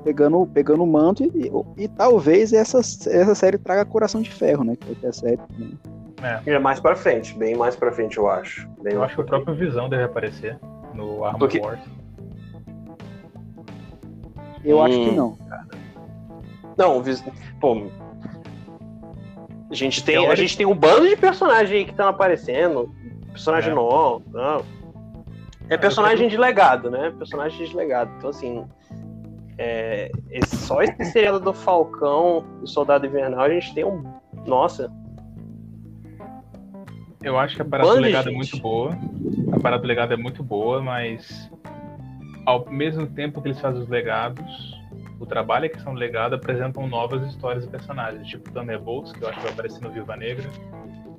pegando, pegando o manto e, e talvez essa, essa série traga Coração de Ferro, né? Que vai ter a série também. É mais pra frente, bem mais pra frente, eu acho. Bem Eu acho que o próprio Visão deve aparecer no Armor Porque- Wars. Eu acho Hum. que não. Não, vis- pô. A gente, tem, a gente tem um bando de personagens aí que estão aparecendo. Personagem É. novo. Não. É personagem de legado, né? Personagem de legado. Então, assim. é, esse- só esse seriado do Falcão e Soldado Invernal, a gente tem um. Nossa. Eu acho que a parada Bando do de legado é gente. muito boa. A parada do legado é muito boa, mas ao mesmo tempo que eles fazem os legados, o trabalho é que são legado apresentam novas histórias e personagens, tipo Thunderbolts, que eu acho que vai aparecer no Viva Negra,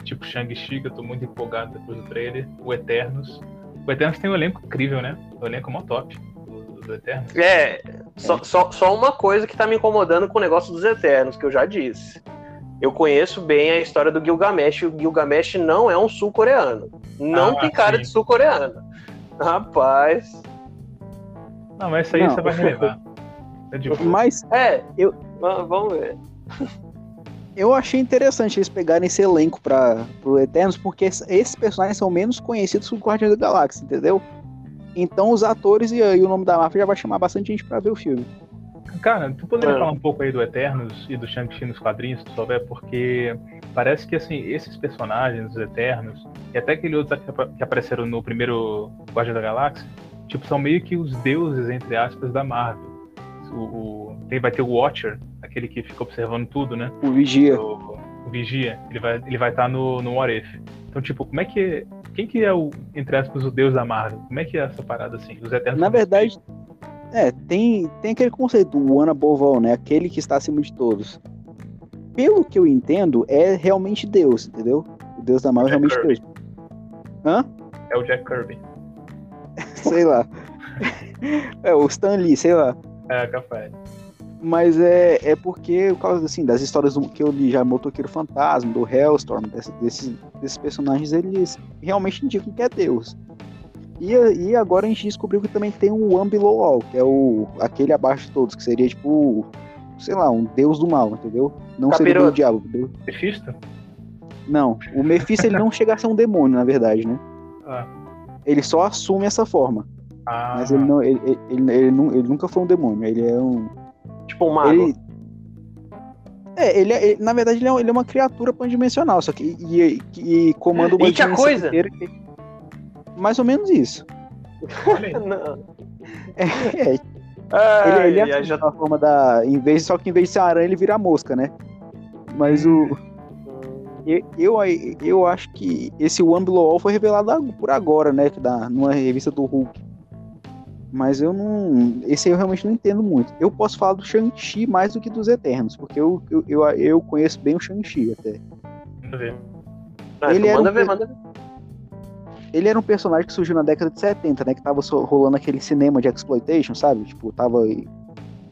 tipo Shang-Chi, que eu tô muito empolgado depois do trailer, o Eternos. O Eternos tem um elenco incrível, né? O elenco é mó top do, do Eternos. É, só, só, só uma coisa que tá me incomodando com o negócio dos Eternos, que eu já disse. Eu conheço bem a história do Gilgamesh, e o Gilgamesh não é um sul-coreano. Não Ah, tem cara sim. de sul-coreano. Rapaz. Não, mas isso aí Não. você vai relevar. É de boa. Mas É, Eu- va- Vamos ver. eu achei interessante eles pegarem esse elenco para pro Eternos, porque es- esses personagens são menos conhecidos que o Guardião da Galáxia, entendeu? Então os atores e, e o nome da máfia já vai chamar bastante gente pra ver o filme. Cara, tu poderia É. falar um pouco aí do Eternos e do Shang-Chi nos quadrinhos, se tu souber, porque parece que assim, esses personagens, os Eternos, e até aquele outro que, que apareceram no primeiro Guardião da Galáxia, tipo, são meio que os deuses, entre aspas, da Marvel. O, o- tem, vai ter o Watcher, aquele que fica observando tudo, né? O Vigia. O, o Vigia, ele vai ele vai estar no, no What If. Então, tipo, como é que. Quem que é o, entre aspas, o deus da Marvel? Como é que é essa parada assim? Os Eternos Na verdade, é, tem, tem aquele conceito do One above all, né? Aquele que está acima de todos. Pelo que eu entendo, é realmente Deus, entendeu? O Deus da Marvel é realmente Deus. Hã? é o Jack Kirby. Sei lá. é, o Stan Lee, sei lá. É, café. Mas é, é porque, por causa assim, das histórias do- que eu li já, Motoqueiro Fantasma, do Hellstorm, desse- desses, desses personagens, eles realmente indicam que é Deus. E, e agora a gente descobriu que também tem o One Below All, que é o aquele abaixo de todos, que seria tipo, sei lá, um deus do mal, entendeu? Não seria o diabo, entendeu? Mephisto? Não, o Mephisto ele não chega a ser um demônio, na verdade, né? Ah. Ele só assume essa forma, Ah, mas ele, não, ele, ele, ele, ele nu- ele nunca foi um demônio, ele é um, Tipo um mago. Ele... É, ele, é- ele- na verdade, ele é, um- ele é uma criatura pandimensional, só que e, e, e comanda uma dimensão coisa! inteira que- Mais ou menos isso. É, é, ele, Ai, ele ai, é a forma da. Em vez, só que em vez de ser aranha, ele vira mosca, né? Mas o. e- Eu, eu acho que esse One Below All foi revelado por agora, né? Dá, numa revista do Hulk. Mas eu não. Esse aí eu realmente não entendo muito. Eu posso falar do Shang-Chi mais do que dos Eternos, porque eu, eu, eu, eu conheço bem o Shang-Chi até. Manda ver. Ah, ele manda um ver, manda ver. Ele era um personagem que surgiu na década de 70, né? Que tava rolando aquele cinema de exploitation, sabe? Tipo, tava aí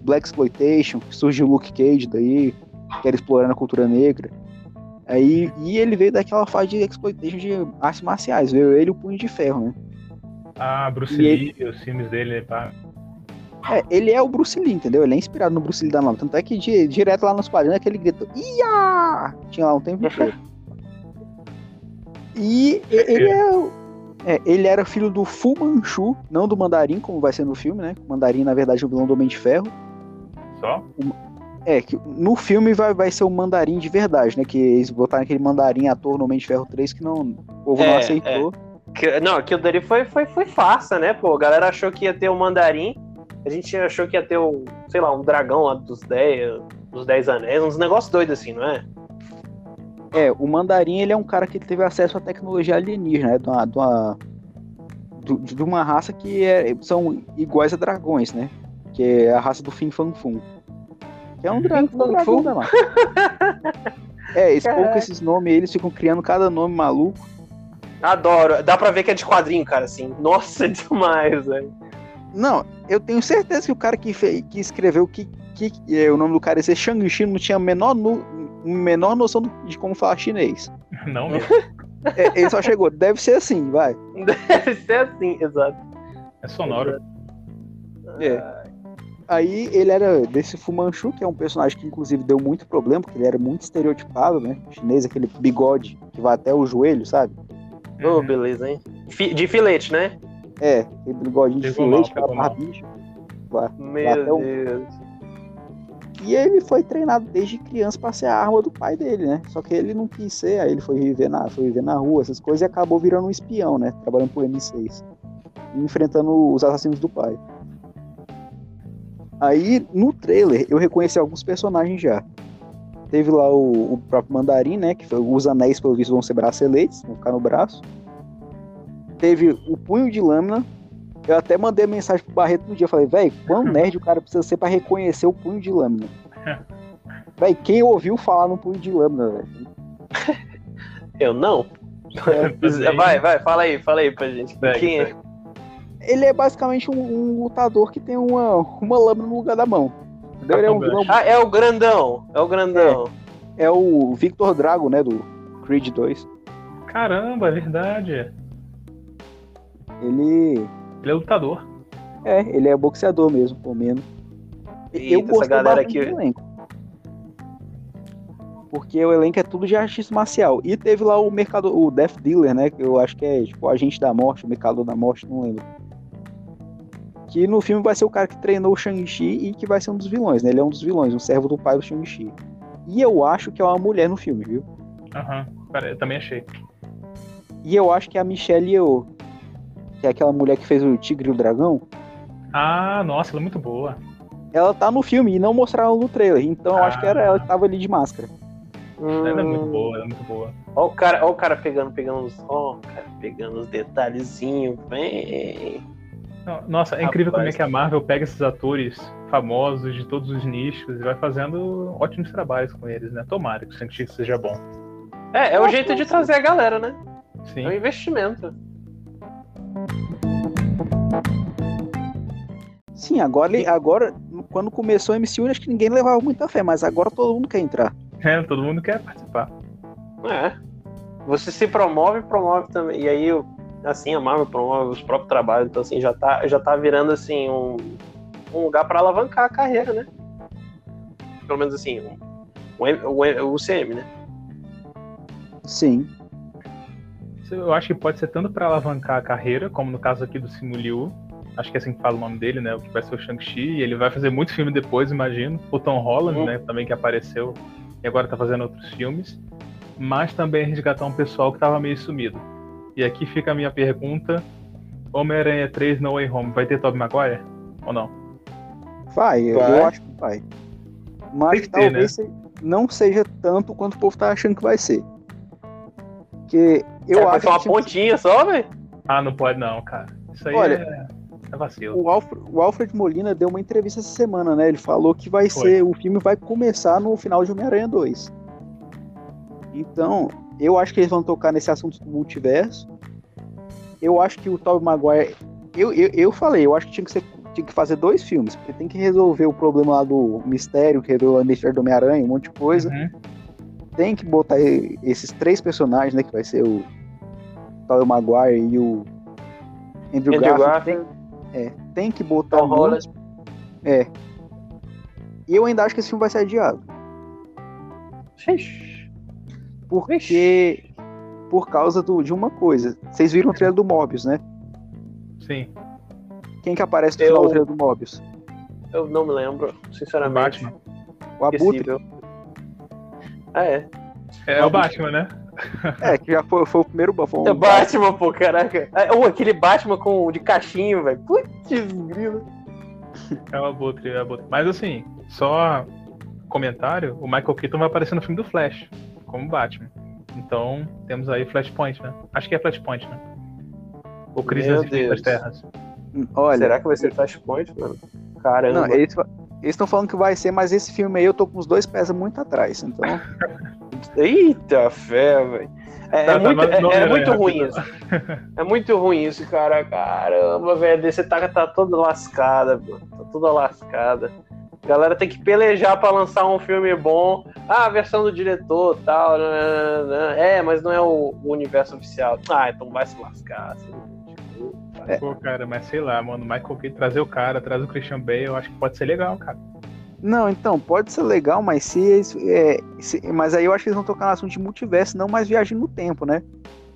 Black Exploitation, surgiu o Luke Cage daí, que era explorando a cultura negra. Aí, e ele veio daquela fase de exploitation de artes marciais, veio ele e o Punho de Ferro, né? Ah, Bruce E Lee, os filmes dele, pá. É, ele é o Bruce Lee, entendeu? Ele é inspirado no Bruce Lee da Marvel. Tanto é que di- direto lá nos quadrinhos, aquele grito, Ia! Tinha lá um tempo inteiro. E e- ele é, o- é, ele era filho do Fu Manchu, não do Mandarim, como vai ser no filme, né? O Mandarim, na verdade, é o vilão do Homem de Ferro. Só? É, que no filme vai, vai ser o Mandarim de verdade, né? Que eles botaram aquele Mandarim ator no Homem de Ferro 3 que não, o povo não É, aceitou. Que- Não, aquilo dali foi, foi, foi farsa, né, pô? A galera achou que ia ter o mandarim, a gente achou que ia ter o, sei lá, um dragão lá dos 10, dos 10 anéis, uns negócios doidos assim, não é? É, o Mandarim, ele é um cara que teve acesso à tecnologia alienígena, né? De uma, de uma, de uma raça que é- são iguais a dragões, né? Que é a raça do Fin Fan Fum. Que é um dragão, Kung Fu. É, esse pouco esses nomes eles ficam criando cada nome maluco. Adoro. Dá pra ver que é de quadrinho, cara, assim. Nossa, é demais, velho. Não, eu tenho certeza que o cara que, fe- que escreveu que, que é, o nome do cara ia ser Shang-Chi não tinha a menor, nu- menor noção do- de como falar chinês. Não mesmo. É, ele só chegou, deve ser assim, vai. Deve ser assim, exato. É sonoro. É. Aí ele era desse Fu Manchu, que é um personagem que inclusive deu muito problema, porque ele era muito estereotipado, né? Chinês, aquele bigode que vai até o joelho, sabe? Ô, Uhum. beleza, hein? De filete, né? É, aquele bigodinho de filete, mal, aquela barbicha. Meu Deus. E ele foi treinado desde criança para ser a arma do pai dele, né? Só que ele não quis ser, aí ele foi viver na, foi viver na rua, essas coisas, e acabou virando um espião, né? Trabalhando pro M6. E enfrentando os assassinos do pai. Aí, no trailer, eu reconheci alguns personagens já. Teve lá o, o próprio Mandarim, né? Que foi, os anéis, pelo visto, vão ser braceletes, vão ficar no braço. Teve o punho de lâmina. Eu até mandei mensagem pro Barreto no dia. Falei, velho, quão nerd o cara precisa ser pra reconhecer o punho de lâmina? Véi, quem ouviu falar no punho de lâmina, velho? Eu não? vai, vai, fala aí, fala aí pra gente. Quem é? Ele é basicamente um, um lutador que tem uma, uma lâmina no lugar da mão. É, um Ah, é o grandão. É o grandão. é o Victor Drago, né? Do Creed 2. Caramba, é verdade. Ele. Ele é lutador. É, ele é boxeador mesmo, pelo menos. Eita, eu essa gostei galera aqui- do elenco. Porque o elenco é tudo de artista marcial. E teve lá o mercador, o Death Dealer, né? Que eu acho que é tipo o agente da morte, o mercador da morte, não lembro. Que no filme vai ser o cara que treinou o Shang-Chi e que vai ser um dos vilões, né? Ele é um dos vilões, um servo do pai do Shang-Chi. E eu acho que é uma mulher no filme, viu? Aham. Pera, eu também achei. E eu acho que é a Michelle Yeoh, que é aquela mulher que fez o Tigre e o Dragão, Ah, nossa, ela é muito boa. ela tá no filme e não mostraram no trailer. Então eu acho que era ela que tava ali de máscara. Ela é muito Hum, boa, ela é muito boa. Ó o cara, ó o cara pegando, pegando os. Ó, o cara pegando os detalhezinhos. Vem. Nossa, é incrível como é Rapaz. que a Marvel pega esses atores famosos de todos os nichos e vai fazendo ótimos trabalhos com eles, né? Tomara que o Shang-Chi seja bom. É, é o jeito de trazer a galera, né? Sim. É um investimento. Sim, agora, agora quando começou o MCU, acho que ninguém levava muita fé, mas agora todo mundo quer entrar. É, todo mundo quer participar. É. Você se promove, promove também. E aí, assim, a Marvel promove os próprios trabalhos. Então, assim, já tá, já tá virando, assim, um, um lugar pra alavancar a carreira, né? Pelo menos, assim, um, o, o, M- o UCM, né? Sim. Eu acho que pode ser tanto pra alavancar a carreira, como no caso aqui do Simu Liu. Acho que é assim que fala o nome dele, né? O que vai ser o Shang-Chi. E ele vai fazer muito filme depois, imagino. O Tom Holland, Uhum. né? Também que apareceu e agora tá fazendo outros filmes. Mas também resgatar um pessoal que tava meio sumido. E aqui fica a minha pergunta: Homem-Aranha 3 No Way Home vai ter Tobey Maguire? Ou não? Vai, eu- Vai. eu acho que vai. Mas que ter, talvez se- não seja tanto quanto o povo tá achando que vai ser. Porque eu vai acho ser uma que pontinha só, velho. Ah, não pode não, cara. Isso aí Olha, é, é vacilo. O Alfred, o Alfred Molina deu uma entrevista essa semana, né? Ele falou que vai Foi. ser. O filme vai começar no final de Homem-Aranha 2. Então, eu acho que eles vão tocar nesse assunto do multiverso. Eu acho que o Tobey Maguire. Eu, eu, eu falei, eu acho que tinha que, ser, tinha que fazer dois filmes, porque tem que resolver o problema lá do mistério, que revelou a identidade do Homem-Aranha, um monte de coisa. Uhum. Tem que botar esses três personagens, né? Que vai ser o Tobey Maguire e o Andrew, Andrew Garfield. Garfield. Tem, é, tem que botar Tom Holland. É. E eu ainda acho que esse filme vai ser adiado. Ixi. Porque. Por causa do, de uma coisa. Vocês viram o trailer do Mobius, né? Sim. Quem que aparece no Eu- final do trailer do Mobius? Eu não me lembro, O sinceramente. Batman. O Abutre. Ah, é. É o Batman, né? É, que já foi, foi o primeiro um- É Batman, pô, caraca. Ah, oh, aquele Batman com, de cachinho, velho. Putz, grilo. É o Abutre, é o Abutre. Mas assim, só comentário, o Michael Keaton vai aparecer no filme do Flash, como Batman. Então, temos aí Flashpoint, né? Acho que é Flashpoint, né? O Crise das Infinitas Deus. Terras. Olha, Será que vai ser Flashpoint, mano? Caramba. não, eles, estão falando que vai ser, mas esse filme aí eu tô com os dois pés muito atrás. Então. Eita fé, velho. É, é, tá, tá muito, é, é muito ruim isso. É muito ruim isso, cara. Caramba, velho. DC tá, tá toda lascada, mano. Tá toda lascada. A galera tem que pelejar para lançar um filme bom. Ah, a versão do diretor tal. Né, né, né. É, mas não é o, o universo oficial. Ah, então vai se lascar. Assim. É. Pô, cara, mas sei lá, mano. Michael Bay trazer o cara, trazer o Christian Bale, eu acho que pode ser legal, cara. Não, então, pode ser legal, mas se, é, se, Mas aí eu acho que eles vão tocar no assunto de multiverso, não mais viagem no tempo, né?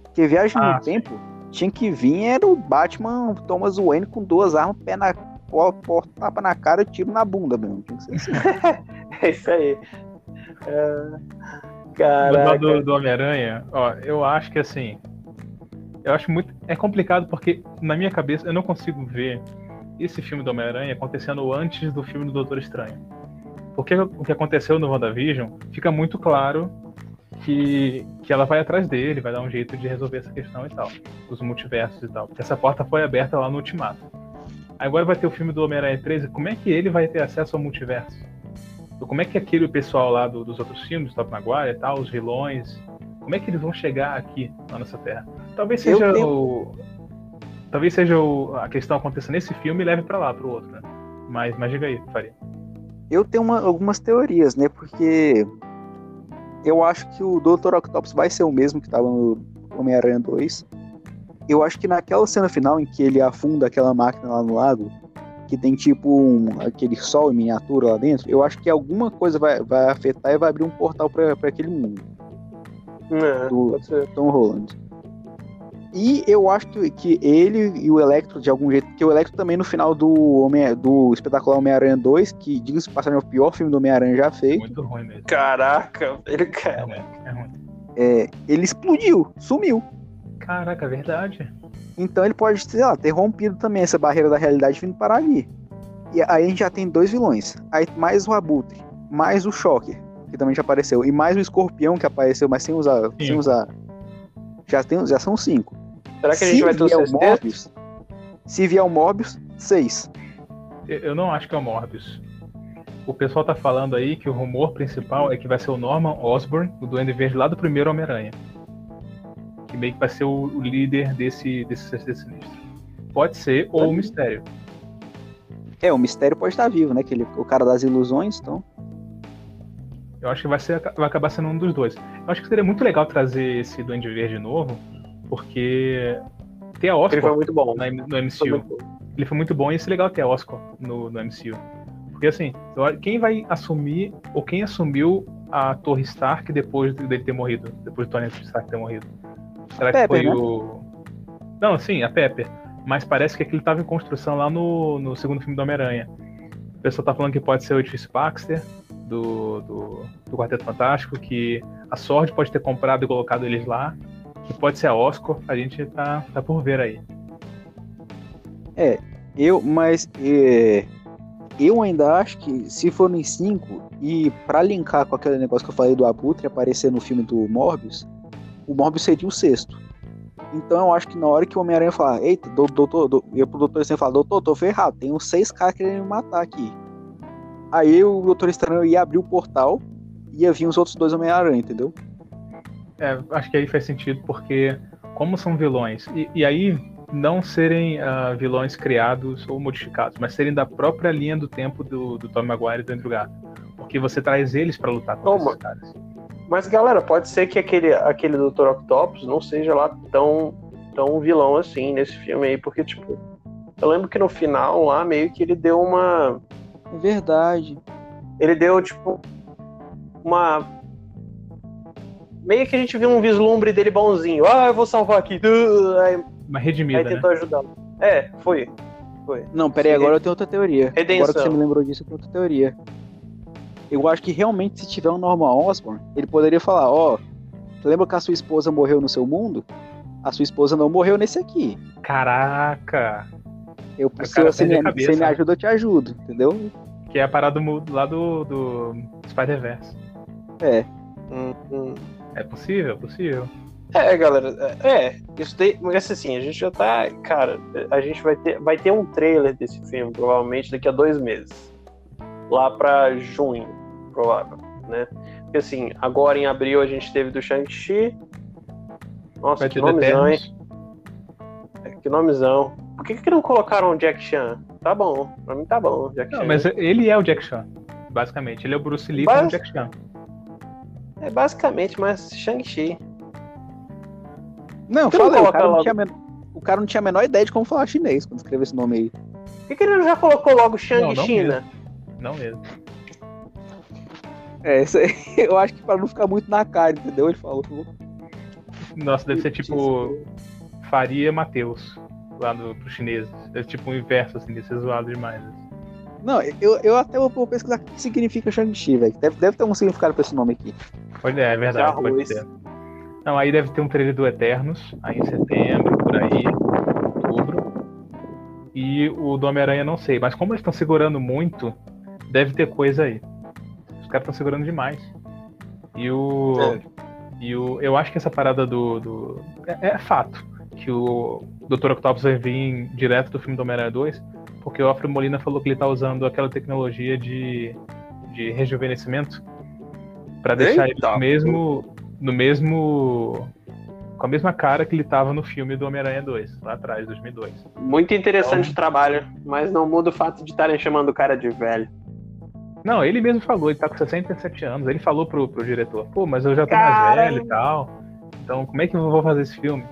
Porque viagem ah, no sim. tempo tinha que vir era o Batman Thomas Wayne com duas armas, pé na porta, tapa na cara e tiro na bunda mesmo. Assim. é isso aí. É... Caraca. Do, do Homem-Aranha, ó, eu acho que assim. Eu acho muito. É complicado porque, na minha cabeça, eu não consigo ver esse filme do Homem-Aranha acontecendo antes do filme do Doutor Estranho. Porque o que aconteceu no WandaVision fica muito claro que, que ela vai atrás dele, vai dar um jeito de resolver essa questão e tal, os multiversos e tal. Porque essa porta foi aberta lá no Ultimato. Agora vai ter o filme do Homem-Aranha 13, como é que ele vai ter acesso ao multiverso? Como é que aquele pessoal lá do, dos outros filmes, Top Maguire e tal, os vilões, como é que eles vão chegar aqui na nossa Terra? Talvez seja tenho... o. Talvez seja o... a questão aconteça nesse filme e leve para lá, pro outro, né? Mas, mas diga aí, Faria. Eu tenho uma, algumas teorias, né? Porque eu acho que o Dr. Octopus vai ser o mesmo que estava no Homem-Aranha 2 eu acho que naquela cena final em que ele afunda aquela máquina lá no lago, que tem tipo um, aquele sol em miniatura lá dentro, eu acho que alguma coisa vai, vai afetar e vai abrir um portal para aquele mundo. É, do Tom Holland. E eu acho que, que ele e o Electro, de algum jeito, porque o Electro também no final do, Homem, do espetacular Homem-Aranha 2, que diga-se passagem é o pior filme do Homem-Aranha já feito. Muito ruim mesmo. Caraca, ele quer. É, é ruim. É, ele explodiu, sumiu. Caraca, é verdade. Então ele pode, sei lá, ter rompido também essa barreira da realidade vindo parar ali. E aí a gente já tem dois vilões. Aí mais o Abutre, mais o Shocker, que também já apareceu, e mais o Escorpião que apareceu, mas sem usar. Sem usar. Já, tem, já são cinco. Será que a gente se vai ter o Morbius? Se vier o Morbius, seis. Eu não acho que é o Morbius. O pessoal tá falando aí que o rumor principal é que vai ser o Norman Osborn, o Duende Verde lá do primeiro Homem-Aranha que meio que vai ser o, o líder desse, desse sexteto sinistro. Pode ser, ou o mistério. É, o mistério pode estar vivo, né? Que ele, o cara das ilusões, então. Eu acho que vai, ser, vai acabar sendo um dos dois. Eu acho que seria muito legal trazer esse Duende Verde novo, porque ter a Oscar ele foi muito bom. Na, no MCU. Foi ele foi muito bom e ia ser legal ter a Oscar no, no MCU. Porque assim, quem vai assumir, ou quem assumiu a Torre Stark depois dele ter morrido, depois do Tony Stark ter morrido? Será que foi né? o. Não, sim, a Pepper. Mas parece que aquilo estava em construção lá no, no segundo filme do Homem-Aranha. O pessoal tá falando que pode ser o edifício Baxter, do, do, do Quarteto Fantástico, que a Sword pode ter comprado e colocado eles lá, que pode ser a Oscar, a gente tá, tá por ver aí. É, eu, mas é, eu ainda acho que se for em 5, e para linkar com aquele negócio que eu falei do Abutre aparecer no filme do Morbius, o Morbius seria o sexto. Então eu acho que na hora que o Homem-Aranha falar, eita, doutor, doutor, eu pro doutor Estranho falar, doutor, tô ferrado, tem uns seis caras querendo me matar aqui. Aí o Doutor Estranho ia abrir o portal e ia vir os outros dois Homem-Aranha, entendeu? É, acho que aí faz sentido, porque como são vilões, e, e aí não serem uh, vilões criados ou modificados, mas serem da própria linha do tempo do, do Tom Maguire e do Andrew Garfield. Porque você traz eles para lutar contra esses caras. Mas, galera, pode ser que aquele, aquele Dr. Octopus não seja lá tão, tão vilão assim nesse filme aí, porque, tipo, eu lembro que no final lá meio que ele deu uma. É verdade. Ele deu, tipo, uma. Meio que a gente viu um vislumbre dele bonzinho. Ah, eu vou salvar aqui. Aí, uma redimida. Aí tentou né? ajudar. É, foi. Foi. Não, peraí, agora eu tenho outra teoria. Redenção. Agora que você me lembrou disso, eu tenho outra teoria eu acho que realmente se tiver um Norman Osborn, ele poderia falar, ó, oh, lembra que a sua esposa morreu no seu mundo? A sua esposa não morreu nesse aqui. Caraca! Eu, se você me, cabeça, me ajuda, eu te ajudo, entendeu? Que é a parada do, lá do, do Spider-Verse. É. Hum, hum. É possível, é possível. É, galera, é, é isso daí, mas assim, a gente já tá, cara, a gente vai ter, vai ter um trailer desse filme, provavelmente, daqui a dois meses. lá para junho, provável, né? Porque assim, agora em abril a gente teve do Shang-Chi. Nossa, Vai que nomezão, hein? É, Que nomezão. Por que, que não colocaram o Jack Chan? Tá bom, pra mim tá bom, Jack Não, Chan. mas ele é o Jack Chan, basicamente. Ele é o Bruce Lee Mas- como Jack Chan. É basicamente, mas Shang-Chi. Não, não falei, o cara, não logo? tinha a men- o cara não tinha a menor ideia de como falar chinês quando escreveu esse nome aí. Por que, que ele não já colocou logo Shang Não, não China? Não mesmo. É, isso aí, eu acho que pra não ficar muito na cara, entendeu? Ele falou. Nossa, deve ser tipo Faria Matheus, lá no, pros chineses. É tipo o inverso, assim, desse zoado demais. Não, eu, eu até vou vou pesquisar o que significa Shang-Chi, velho. Deve, deve ter um significado pra esse nome aqui. Pode, é, é verdade, pode arroz. ser. Não, aí deve ter um trailer do Eternos, aí em setembro, por aí, outubro. E o do Homem-Aranha não sei, mas como eles estão segurando muito, deve ter coisa aí. Caras estão segurando demais. E o. É. E o. Eu acho que essa parada do. do- é, é fato que o Dr. Octopus vai vir direto do filme do Homem-Aranha 2, porque o Alfred Molina falou que ele tá usando aquela tecnologia de, de rejuvenescimento para deixar ele Eita, no mesmo. No mesmo. Com a mesma cara que ele tava no filme do Homem-Aranha 2, lá atrás, 2002. Muito interessante Então- o trabalho, mas não muda o fato de estarem chamando o cara de velho. Não, ele mesmo falou, ele tá com 67 anos. Ele falou pro, pro diretor, pô, mas eu já tô mais velho e tal. Então, como é que eu vou fazer esse filme?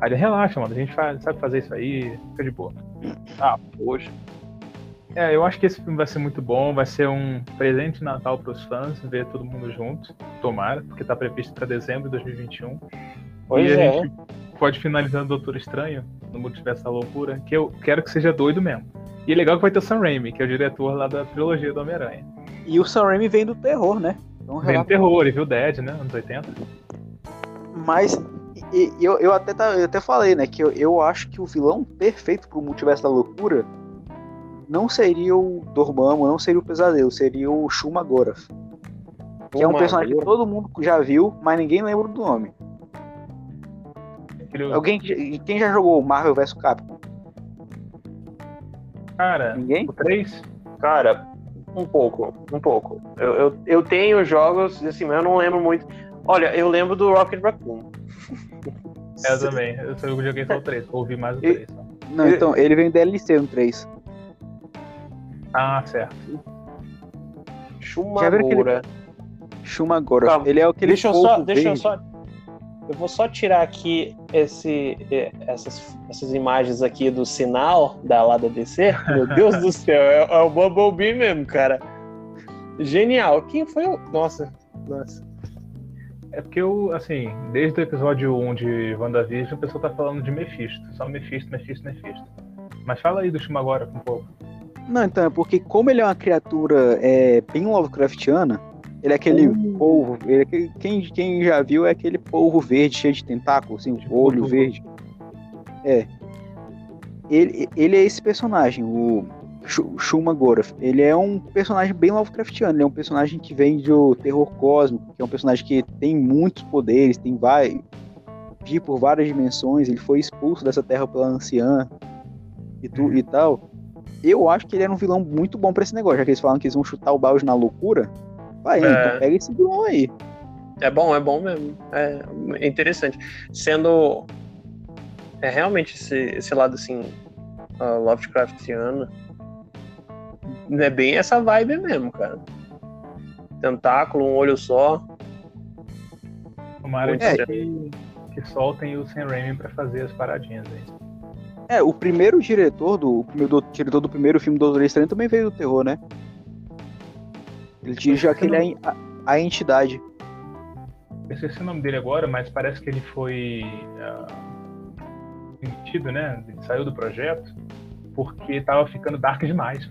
Aí ele, relaxa, mano, a gente faz- sabe fazer isso aí, fica de boa. Ah, poxa. É, eu acho que esse filme vai ser muito bom, vai ser um presente de Natal pros fãs, ver todo mundo junto, tomara, porque tá previsto pra dezembro de 2021. Pois e a é. gente pode finalizar Doutor Estranho, no Multiverso da Loucura, que eu quero que seja doido mesmo. E é legal que vai ter o Sam Raimi, que é o diretor lá da trilogia do Homem-Aranha. E o Sam Raimi vem do terror, né? Então, Vem relato- terror, ele viu Dead, né, anos 80. Mas e- e eu, eu, até, tá- eu até falei, né? Que eu, eu acho que o vilão perfeito pro multiverso da loucura não seria o Dormammu, não seria o Pesadelo, seria o Shuma Gorath. Que é um personagem que todo mundo já viu, mas ninguém lembra do nome. Aquele- Alguém que, quem já jogou Marvel vs Capcom? Cara, Ninguém? o 3? Cara, um pouco, um pouco. Eu, eu, eu tenho jogos, assim, mas eu não lembro muito. Olha, eu lembro do Rocket Raccoon. Eu também. Eu só joguei só o 3, ouvi mais o E- 3. só. Não, então, ele vem DLC no 3. Ah, certo. Já viram Shumagura. Shuma Gorath. Calma, Ele é aquele Deixa eu só, deixa eu só. Eu vou só tirar aqui esse, eh, essas, essas imagens aqui do sinal da lá da DC. Meu Deus do céu, é, é o Bumblebee mesmo, cara. Genial. Quem foi o. Nossa, nossa. É porque eu, assim, desde o episódio 1 de WandaVision, o pessoal tá falando de Mephisto. Só Mephisto, Mephisto, Mephisto. Mas fala aí do Shuma agora um pouco. Não, então, é porque como ele é uma criatura é, bem Lovecraftiana, ele é aquele. Polvo. Ele é quem, quem já viu é aquele polvo verde cheio de tentáculos, assim, Tipo olho Cthulhu. verde. É. Ele, ele é esse personagem, o Shu- Shuma Gorath. Ele é um personagem bem Lovecraftiano. Ele é um personagem que vem do terror cósmico, que é um personagem que tem muitos poderes, tem vai vive por várias dimensões. Ele foi expulso dessa terra pela anciã e, tu, e tal. Eu acho que ele era um vilão muito bom pra esse negócio, já que eles falam que eles vão chutar o balde na loucura. Vai, É. então pega esse vilão aí. É bom, é bom mesmo. É, é interessante. Sendo. É realmente esse, esse lado assim. uh, Lovecraftiano. É bem essa vibe mesmo, cara. Tentáculo, um olho só. Tomara que, que soltem o Sam Raimi pra fazer as paradinhas aí. É, o primeiro diretor do, o primeiro do- diretor do primeiro filme do Doutor Estranho também veio do terror, né? Ele dirigiu aquele a, a, a entidade. Eu esqueci o nome dele agora, mas parece que ele foi ah, demitido, né? Ele saiu do projeto porque tava ficando dark demais.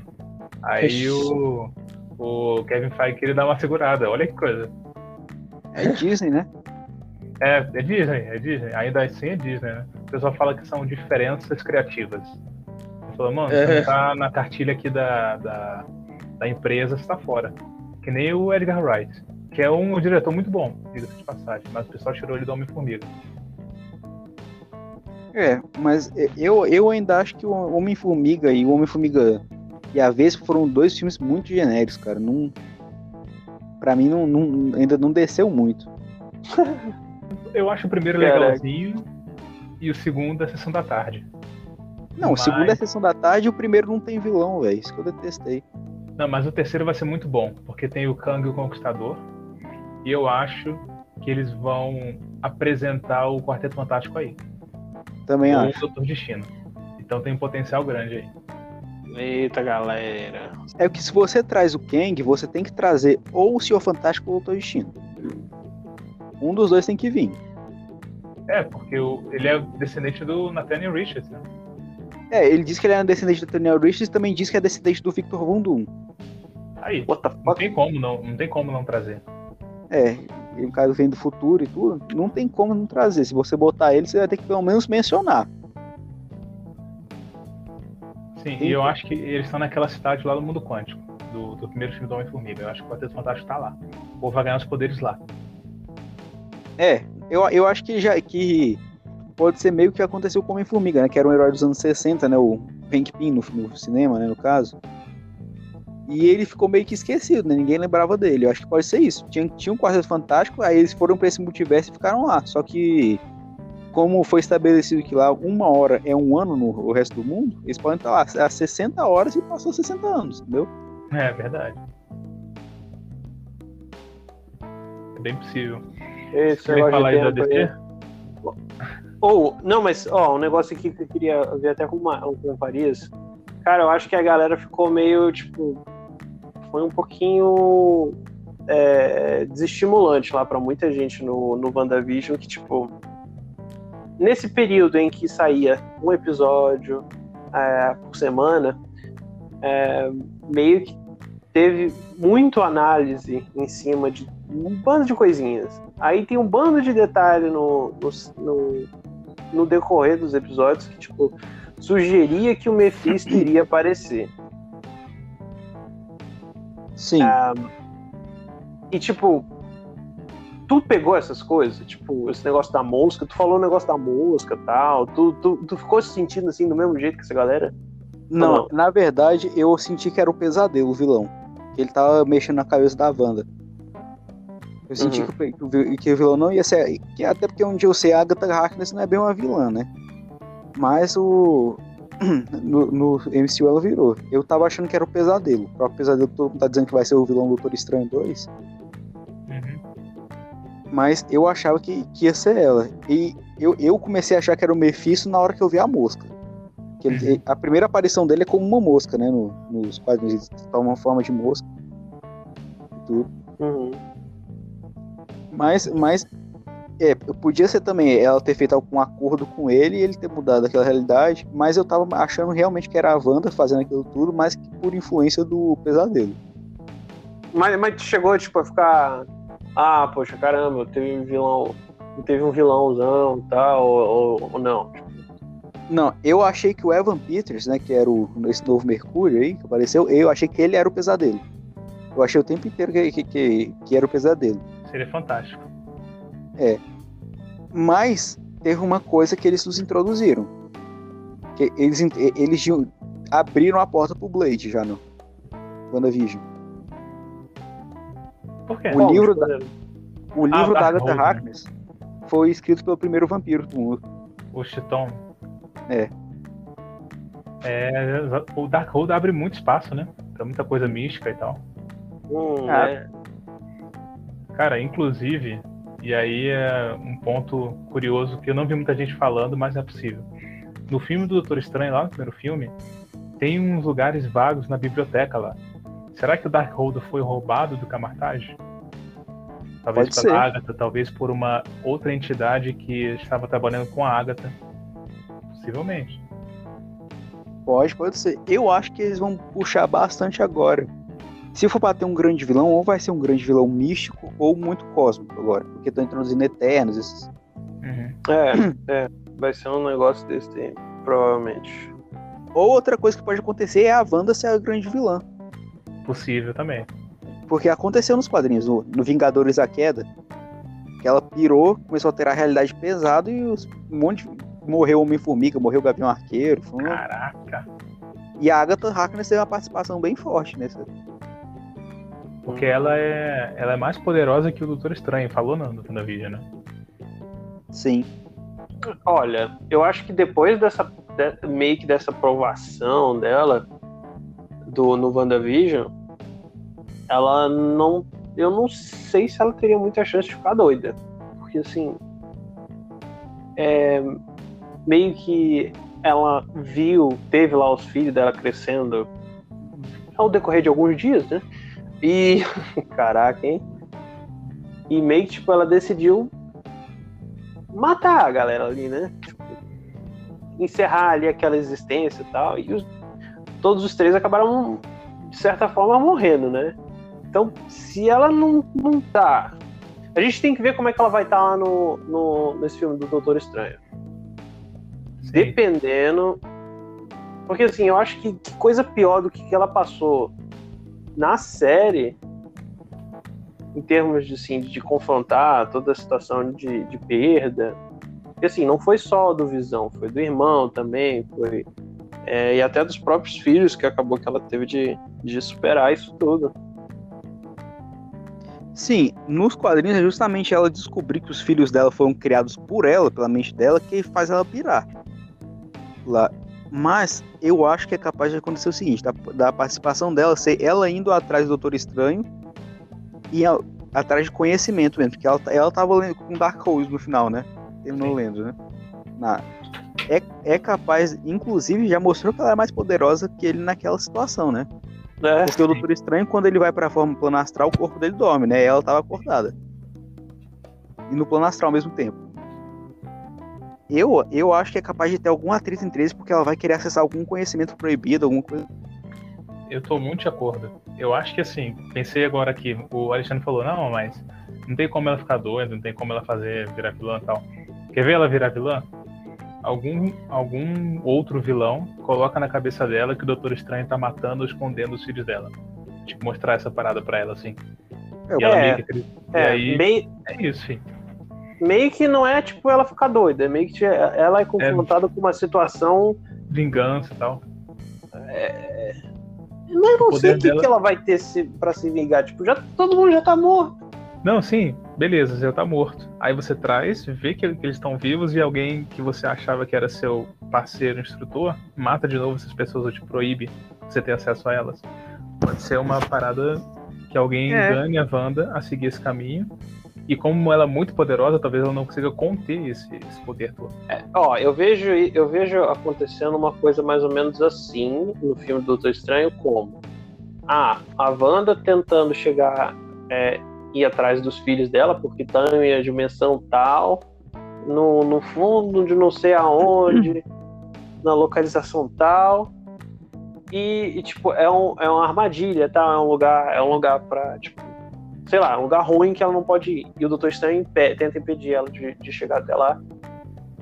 Aí o, o Kevin Feige queria dar uma segurada. Olha que coisa. É Disney, né? É, é Disney, é Disney. Ainda assim é Disney, né? O pessoal fala que são diferenças criativas. Ele falou, mano, você É. não tá na cartilha aqui da, da, da empresa, você tá fora. Que nem o Edgar Wright, que é um diretor muito bom, diga-se de passagem, mas o pessoal tirou ele do Homem-Formiga. É, mas eu, eu ainda acho que o Homem-Formiga e o Homem-Formiga E a vez foram dois filmes muito genéricos, cara. Não, pra mim não, não- ainda não desceu muito. Eu acho o primeiro Caraca. legalzinho e o segundo é Sessão da Tarde. Não, o Mas- segundo é a sessão da tarde e o primeiro não tem vilão, velho. Isso que eu detestei. Não, mas o terceiro vai ser muito bom, porque tem o Kang o Conquistador. E eu acho que eles vão apresentar o Quarteto Fantástico aí. Também ou acho. o Doutor Destino. Então tem um potencial grande aí. Eita, galera. É que se você traz o Kang, você tem que trazer ou o Senhor Fantástico ou o Doutor Destino. Um dos dois tem que vir. É, porque o- ele é descendente do Nathaniel Richards, né? É, ele diz que ele é descendente do Daniel Richards e também diz que é descendente do Victor Von Doom. Aí, What the não tem como não, não tem como não trazer. É, e o cara vem do futuro e tudo, não tem como não trazer. Se você botar ele, você vai ter que pelo menos mencionar. Sim, e eu acho que eles estão naquela cidade lá do mundo quântico, do, do primeiro filme do Homem-Formiga. Eu acho que o Quarteto Fantástico tá lá. O povo vai ganhar os poderes lá. É, eu, eu acho que já que pode ser meio que aconteceu com o Homem-Formiga, né? Que era um herói dos anos 60, né? O Hank Pym no, no cinema, né? No caso. E ele ficou meio que esquecido, né? Ninguém lembrava dele. Eu acho que pode ser isso. Tinha, tinha um Quarteto Fantástico, aí eles foram pra esse multiverso e ficaram lá. Só que, como foi estabelecido que lá uma hora é um ano no o resto do mundo, eles podem estar lá há 60 horas e passou 60 anos, entendeu? É verdade. É bem possível. Esse negócio falar aí da DC? Ou, não, mas, ó, um negócio aqui que eu queria ver até com, uma, com o Paris. Cara, eu acho que a galera ficou meio, tipo, foi um pouquinho é, desestimulante lá pra muita gente no, no WandaVision, que, tipo, nesse período em que saía um episódio é, por semana, é, meio que teve muito análise em cima de um bando de coisinhas. Aí tem um bando de detalhe no, no, no, no decorrer dos episódios que, tipo, sugeria que o Mephisto iria aparecer. Sim. E, tipo, tu pegou essas coisas? Tipo, esse negócio da mosca, tu falou o negócio da mosca e tal, tu, tu, tu ficou se sentindo assim do mesmo jeito que essa galera? Não, na verdade, eu senti que era o pesadelo, o vilão. Ele tava mexendo na cabeça da Wanda. Eu senti Uhum. que, que o vilão não ia ser. que até porque onde eu sei, a Agatha Harkness não é bem uma vilã, né? Mas o. No, no MCU ela virou. Eu tava achando que era o pesadelo. O próprio pesadelo todo mundo tá dizendo que vai ser o vilão do Doutor Estranho 2. Uhum. Mas eu achava que, que ia ser ela. E eu, eu comecei a achar que era o Mephisto na hora que eu vi a mosca. Que ele- Uhum. a primeira aparição dele é como uma mosca, né? No, nos quadrinhos. Ele toma uma forma de mosca. E tudo. Uhum. Mas, mas é, podia ser também ela ter feito algum acordo com ele e ele ter mudado aquela realidade. Mas eu tava achando realmente que era a Wanda fazendo aquilo tudo, mas que por influência do pesadelo. Mas, mas tu chegou, tipo, a ficar. Ah, poxa, caramba, teve um vilão. Teve um vilãozão e tal, ou, ou, ou não. Não, eu achei que o Evan Peters, né, que era o, esse novo Mercúrio aí, que apareceu, eu achei que ele era o pesadelo. Eu achei o tempo inteiro que, que, que, que era o pesadelo. Seria fantástico. Mas teve uma coisa que eles nos introduziram. Que eles, eles abriram a porta pro Blade já no WandaVision. Por quê? O livro da- O livro da Darkhold, Agatha né? Harkness foi escrito pelo primeiro vampiro do mundo. O Chiton. É. É, o Darkhold abre muito espaço, né? Pra muita coisa mística e tal. Hum, Ah. é. Cara, inclusive, e aí é um ponto curioso que eu não vi muita gente falando, mas é possível. No filme do Doutor Estranho, lá no primeiro filme, tem uns lugares vagos na biblioteca lá. Será que o Darkhold foi roubado do Camartage? Talvez Pode pela. Agatha, talvez por uma outra entidade que estava trabalhando com a Agatha. Possivelmente. Pode, pode ser. Eu acho que eles vão puxar bastante agora. Se for pra ter um grande vilão, ou vai ser um grande vilão místico ou muito cósmico agora. Porque estão introduzindo Eternos. Esses... Uhum. É, é. Vai ser um negócio desse aí, provavelmente. Ou outra coisa que pode acontecer é a Wanda ser a grande vilã. Possível também. Porque aconteceu nos quadrinhos, no, no Vingadores a Queda, que ela pirou, começou a ter a realidade pesada e os, um monte de, morreu o Homem-Formiga, morreu o Gavião Arqueiro. Caraca. E a Agatha Harkness teve uma participação bem forte nessa. Porque ela é, ela é mais poderosa que o Doutor Estranho, falou no, no WandaVision, né? Sim. Olha, eu acho que depois dessa de, meio que dessa aprovação dela do no WandaVision, ela não eu não sei se ela teria muita chance de ficar doida. Porque assim, é, meio que ela viu, teve lá os filhos dela crescendo ao decorrer de alguns dias, né? E. Caraca, hein? E meio que, tipo, ela decidiu matar a galera ali, né? Tipo, encerrar ali aquela existência e tal. E os, todos os três acabaram, de certa forma, morrendo, né? Então, se ela não, não tá. A gente tem que ver como é que ela vai estar tá lá no, no, nesse filme do Doutor Estranho. Dependendo. Porque assim, eu acho que coisa pior do que ela passou na série, em termos de, assim, de confrontar toda a situação de, de perda, porque assim, não foi só do Visão, foi do irmão também, foi. É, e até dos próprios filhos, que acabou que ela teve de, de superar isso tudo. Sim, nos quadrinhos é justamente ela descobrir que os filhos dela foram criados por ela, pela mente dela, que faz ela pirar. Lá. Mas eu acho que é capaz de acontecer o seguinte: da, da participação dela ser ela indo atrás do Doutor Estranho e a, atrás de conhecimento mesmo, porque ela, ela tava lendo com Dark Horse no final, né? Terminou lendo, né? Na, é, é capaz, inclusive já mostrou que ela é mais poderosa que ele naquela situação, né? É, porque sim. o Doutor Estranho, quando ele vai pra forma plano astral, o corpo dele dorme, né? E ela tava acordada. E no plano astral ao mesmo tempo. Eu, eu acho que é capaz de ter algum atrito entre eles porque ela vai querer acessar algum conhecimento proibido, alguma coisa. Eu tô muito de acordo. Eu acho que assim, pensei agora aqui, o Alexandre falou, não, mas não tem como ela ficar doida, não tem como ela fazer virar vilã e tal. Quer ver ela virar vilã? Algum, algum outro vilão coloca na cabeça dela que o Doutor Estranho tá matando ou escondendo os filhos dela. Tipo, mostrar essa parada pra ela, assim. É, e ela é, meio que é, aí, bem... é isso, filho meio que não é tipo ela ficar doida, é meio que ela é confrontada é. com uma situação. Vingança e tal. É... Mas não sei o que, dela... que ela vai ter se, pra se vingar. Tipo, já, todo mundo já tá morto. Não, sim, beleza, já tá morto. Aí você traz, vê que, que eles estão vivos e alguém que você achava que era seu parceiro instrutor mata de novo essas pessoas ou te proíbe você ter acesso a elas. Pode ser uma parada que alguém é. engane a Wanda a seguir esse caminho e como ela é muito poderosa, talvez ela não consiga conter esse, esse poder todo. É, ó, eu vejo, eu vejo acontecendo uma coisa mais ou menos assim no filme do Doutor Estranho, como ah, a Wanda tentando chegar é, ir atrás dos filhos dela, porque estão em a dimensão tal, no, no fundo de não sei aonde, na localização tal. E, e, tipo, é, um, é uma armadilha, tá? É um lugar, é um lugar pra, tipo, sei lá, um lugar ruim que ela não pode ir. E o Doutor Estranho tenta impedir ela de, de chegar até lá.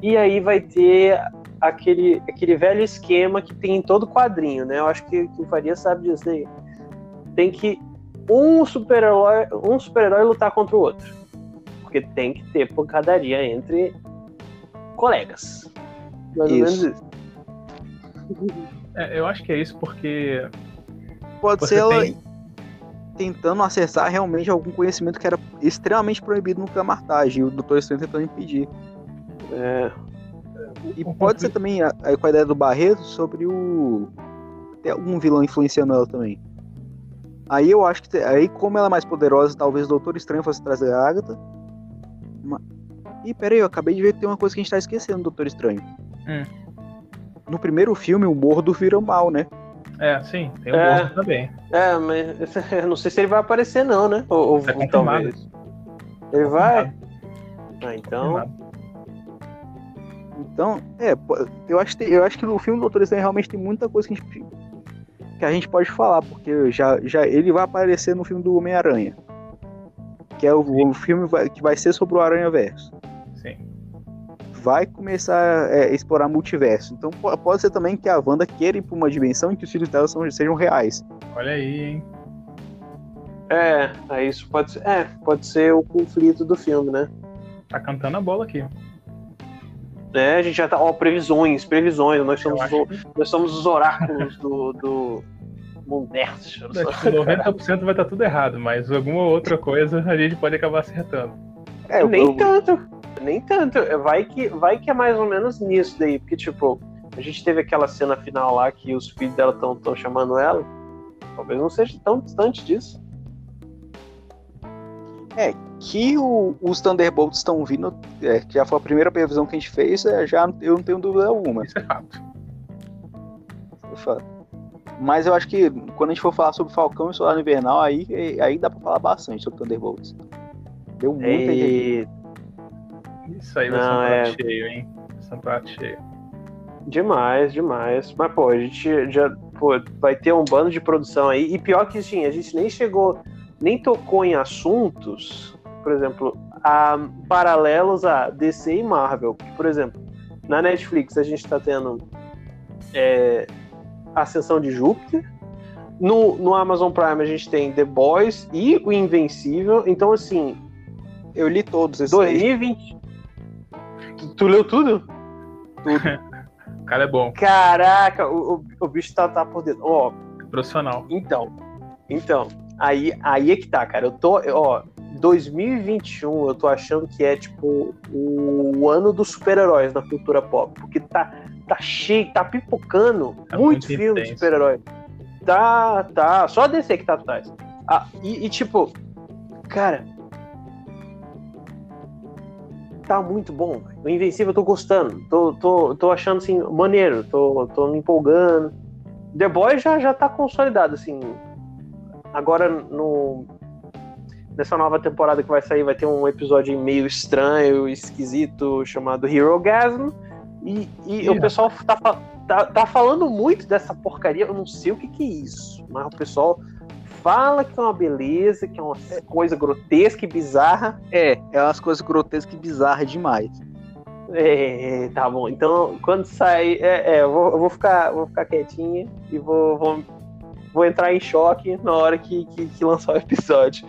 E aí vai ter aquele, aquele velho esquema que tem em todo quadrinho, né? Eu acho que, que o Faria sabe disso aí. Tem que um super-herói um super lutar contra o outro. Porque tem que ter pancadaria entre colegas. Mais ou menos isso. É, eu acho que é isso porque. Pode ser ela. Tem tentando acessar realmente algum conhecimento que era extremamente proibido no Camartage, e o Doutor Estranho tentando impedir. É. E pode ser também a, a, com a ideia do Barreto sobre o. Tem algum vilão influenciando ela também. Aí eu acho que. Aí, como ela é mais poderosa, talvez o Doutor Estranho fosse trazer a Agatha. Mas... Ih, peraí, eu acabei de ver que tem uma coisa que a gente tá esquecendo do Doutor Estranho. Hum. No primeiro filme, o Mordo vira mal, né? É, sim, tem o é, também. É, mas eu não sei se ele vai aparecer não, né? Ou, ou é talvez. Ele vai? Ah, então. Então, é, eu acho, que, eu acho que no filme do Doutor Estranho realmente tem muita coisa que a gente, que a gente pode falar, porque já, já ele vai aparecer no filme do Homem-Aranha. Que é o, o filme vai, que vai ser sobre o Aranha Verso vai começar é, a explorar multiverso. Então pode ser também que a Wanda queira ir para uma dimensão em que os filhos dela são, sejam reais. Olha aí, hein? É, aí isso pode ser, é, pode ser o conflito do filme, né? Tá cantando a bola aqui. né? A gente já tá. Ó, previsões, previsões. Nós somos, o, nós somos os oráculos do, do universo. É, tipo, 90% vai estar tudo errado, mas alguma outra coisa a gente pode acabar acertando. É, nem eu... tanto. Nem tanto. Vai que, vai que é mais ou menos nisso daí, porque, tipo, a gente teve aquela cena final lá que os filhos dela estão chamando ela. Talvez não seja tão distante disso. É, que o, os Thunderbolts estão vindo, é, que já foi a primeira previsão que a gente fez, é, já eu não tenho dúvida alguma. Isso é fato. Isso é fato. Mas eu acho que quando a gente for falar sobre Falcão e Soldado Invernal, aí, aí dá pra falar bastante sobre Thunderbolts. Deu muita e... Isso aí vai não, ser um prato é... cheio, hein? Vai ser um prato cheio. Demais, demais. Mas, pô, a gente já pô, vai ter um bando de produção aí. E pior que sim, a gente nem chegou, nem tocou em assuntos por exemplo, a, paralelos a DC e Marvel. Por exemplo, na Netflix a gente está tendo é, Ascensão de Júpiter. No, no Amazon Prime a gente tem The Boys e o Invencível. Então, assim. Eu li todos esses 2020. Tu, tu leu tudo? Tudo. o cara é bom. Caraca, o, o, o bicho tá, tá por dentro. Ó, Profissional. Então, então, aí, aí é que tá, cara. Eu tô, ó, 2021 eu tô achando que é tipo o ano dos super-heróis na cultura pop, porque tá, tá cheio, tá pipocando é muito, muito filme de super-herói. Tá, tá, só a DC que tá atrás. Ah, e, e, tipo, cara, tá muito bom. O Invencível eu tô gostando, tô, tô, tô achando assim, maneiro, tô, tô me empolgando. The Boy já, já tá consolidado, assim. Agora no nessa nova temporada que vai sair vai ter um episódio meio estranho, esquisito, chamado Hero Gasm. E, e o pessoal tá, tá, tá, falando muito dessa porcaria. Eu não sei o que, que é isso, mas o pessoal fala que é uma beleza, que é uma coisa grotesca e bizarra. É, é umas coisas grotescas e bizarras demais. É, tá bom. Então, quando sair, é, é eu, vou, eu, vou, ficar, vou ficar quietinha e vou, vou, vou entrar em choque na hora que, que, que lançar o episódio.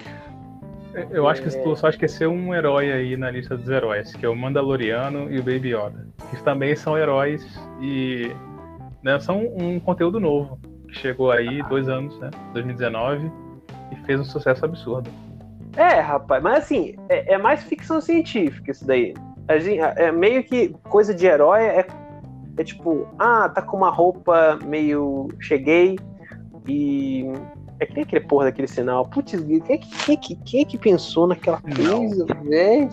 Eu acho que tu só esqueceu um herói aí na lista dos heróis, que é o Mandaloriano e o Baby Yoda. Que também são heróis e né, são um conteúdo novo, que chegou aí dois anos, né? 2019, e fez um sucesso absurdo. É, rapaz, mas assim, é, é mais ficção científica isso daí. é meio que coisa de herói é, é tipo, ah, tá com uma roupa meio cheguei e é que nem aquele porra daquele sinal. Putz, quem, é quem, quem, quem é que pensou naquela coisa, velho?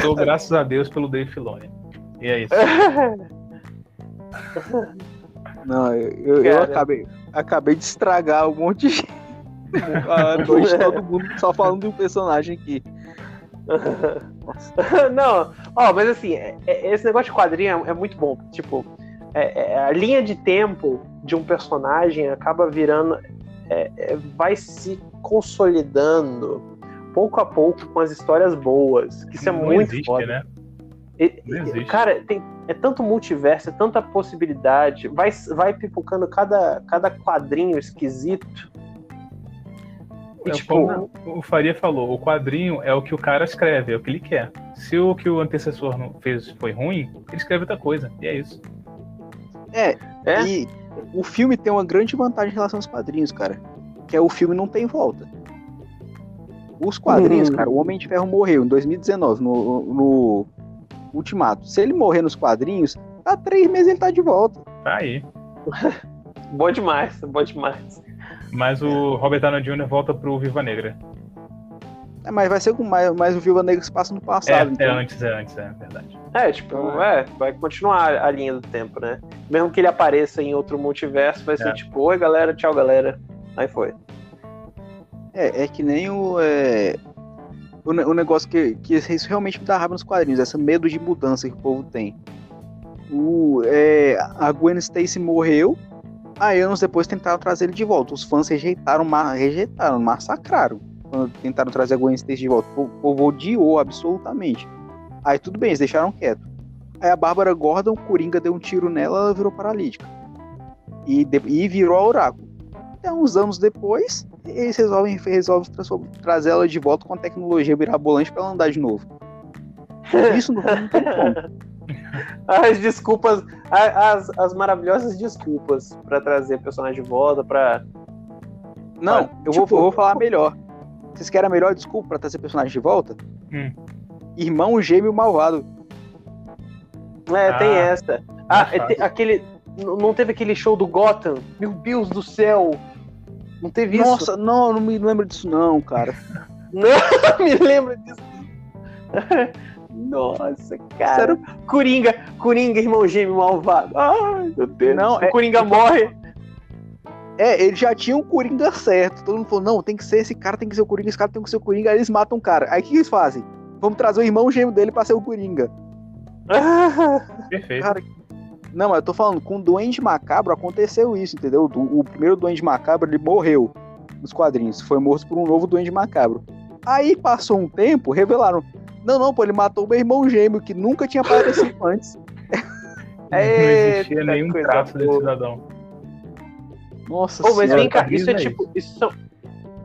Só graças a Deus pelo Dave Filoni. E é isso. Não, eu, eu acabei, acabei de estragar um monte de. a noite todo mundo só falando de um personagem aqui. Não, ó, mas assim, é, é, esse negócio de quadrinho é, é muito bom. Tipo, é, é, a linha de tempo de um personagem acaba virando. É, é, vai se consolidando pouco a pouco com as histórias boas. Que isso é Não muito existe, foda. Né? E, e, cara, tem, é tanto multiverso, é tanta possibilidade. Vai, vai pipocando cada, cada quadrinho esquisito. E, é, tipo, como o Faria falou, o quadrinho é o que o cara escreve, é o que ele quer. Se o que o antecessor fez foi ruim, ele escreve outra coisa. E é isso. É, é, e o filme tem uma grande vantagem em relação aos quadrinhos, cara. Que é o filme não tem volta. Os quadrinhos, hum. cara, o Homem de Ferro morreu em 2019, no, no Ultimato. Se ele morrer nos quadrinhos, há três meses ele tá de volta. Tá aí. bom demais, bom demais. Mas o Robert Downey Jr. volta pro Viva Negra. É, mas vai ser com mais, mais o Viva Negra que se passa no passado. É, então. é antes, é antes, é verdade. É, tipo, então, é, vai continuar a linha do tempo, né? Mesmo que ele apareça em outro multiverso, vai ser é. tipo, oi galera, tchau galera. Aí foi. É, é que nem o. É, o, negócio que, que isso realmente me dá raiva nos quadrinhos, esse medo de mudança que o povo tem. O, é, a Gwen Stacy morreu, aí anos depois tentaram trazer ele de volta. Os fãs rejeitaram, rejeitaram, massacraram quando tentaram trazer a Gwen Stacy de volta. O povo odiou absolutamente. Aí tudo bem, eles deixaram quieto. Aí a Bárbara Gordon, o Coringa deu um tiro nela, ela virou paralítica. E, e virou a Oráculo. Até uns anos depois, eles resolvem, resolvem trazer ela de volta com a tecnologia mirabolante para ela andar de novo. Isso não, não tem como. As desculpas, as, as maravilhosas desculpas pra trazer personagem de volta, pra. Não, Olha, eu, tipo- vou, eu vou falar melhor. Vocês querem a melhor desculpa pra trazer personagem de volta? Hum. Irmão gêmeo malvado. É, tem Ah, essa. Ah, é, te- aquele. Não teve aquele show do Gotham? Meu Deus do céu! Não teve isso? Nossa, não, não me lembro disso não, cara. Não me lembro disso. Nossa, cara. Coringa, Coringa, irmão gêmeo malvado. Ai, meu Deus. Não, o é- Coringa morre. É, ele já tinha o Coringa certo. Todo mundo falou, não, tem que ser esse cara, tem que ser o Coringa, esse cara tem que ser o Coringa. Aí eles matam o cara. Aí o que eles fazem? Vamos trazer o irmão gêmeo dele pra ser o Coringa. Perfeito. Cara, Não, mas eu tô falando, com o Duende Macabro aconteceu isso, entendeu? O, o primeiro Duende Macabro, ele morreu nos quadrinhos. Foi morto por um novo Duende Macabro. Aí passou um tempo, revelaram. Não, não, pô, ele matou o meu irmão gêmeo, que nunca tinha aparecido antes. não existia nenhum traço desse cidadão. Nossa Pô, mas senhora. vem cá, isso é aí. tipo. Isso são,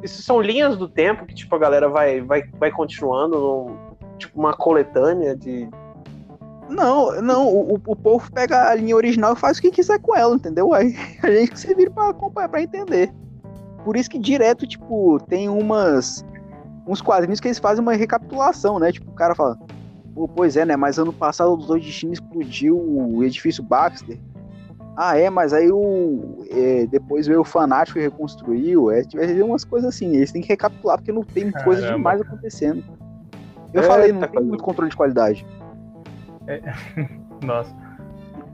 isso são linhas do tempo que, tipo, a galera vai, vai, vai continuando num, tipo, uma coletânea de. Não, não, o, o povo pega a linha original e faz o que quiser com ela, entendeu? Aí a gente se vira pra acompanhar, pra entender. Por isso que direto, tipo, tem umas. uns quadrinhos que eles fazem uma recapitulação, né? Tipo, o cara fala, Pô, pois é, né? Mas ano passado o Dois Destinos explodiu o edifício Baxter. Ah, é, mas aí o. é, depois veio o Fanático e reconstruiu. É, tiver umas coisas assim. Eles têm que recapitular porque não tem coisa Caramba. demais acontecendo. Eu Eita, falei, não tem coisa. muito controle de qualidade. Nossa.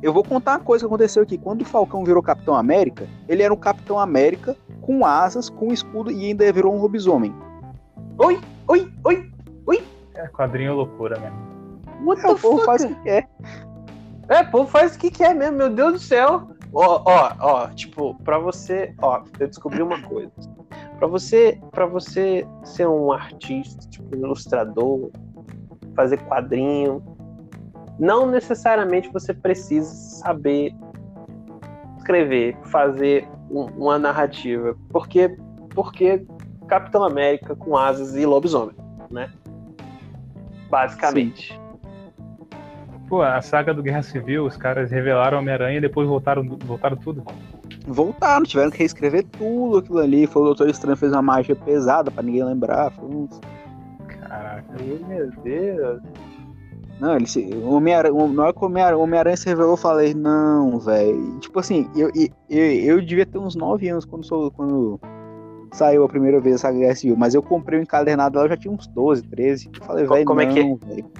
Eu vou contar uma coisa que aconteceu aqui. Quando o Falcão virou Capitão América, ele era um Capitão América com asas, com escudo e ainda virou um lobisomem. Oi, oi, oi! É quadrinho loucura mesmo. What É, the o povo fuck? faz o que quer. É, pô, faz o que quer mesmo, meu Deus do céu. Ó, ó, ó, tipo, pra você, ó, eu descobri uma coisa. Pra você, para você ser um artista, tipo, um ilustrador, fazer quadrinho, não necessariamente você precisa saber escrever, fazer um- uma narrativa, porque porque Capitão América com asas e lobisomem, né? Basicamente. Pô, a saga do Guerra Civil, os caras revelaram Homem-Aranha e depois voltaram, voltaram tudo. Voltaram, tiveram que reescrever tudo aquilo ali. Foi o Doutor Estranho fez uma magia pesada pra ninguém lembrar. Foi um- Caraca. Meu Deus. Não, ele se. o Homem-Aranha, na hora que o Homem-Aranha se revelou, eu falei, não, velho. Tipo assim, eu, eu, eu, devia ter uns 9 anos quando, sou, quando saiu a primeira vez essa Guerra Civil, mas eu comprei o encadernado lá, eu já tinha uns 12, 13. Eu falei, velho, como é não, que é? velho.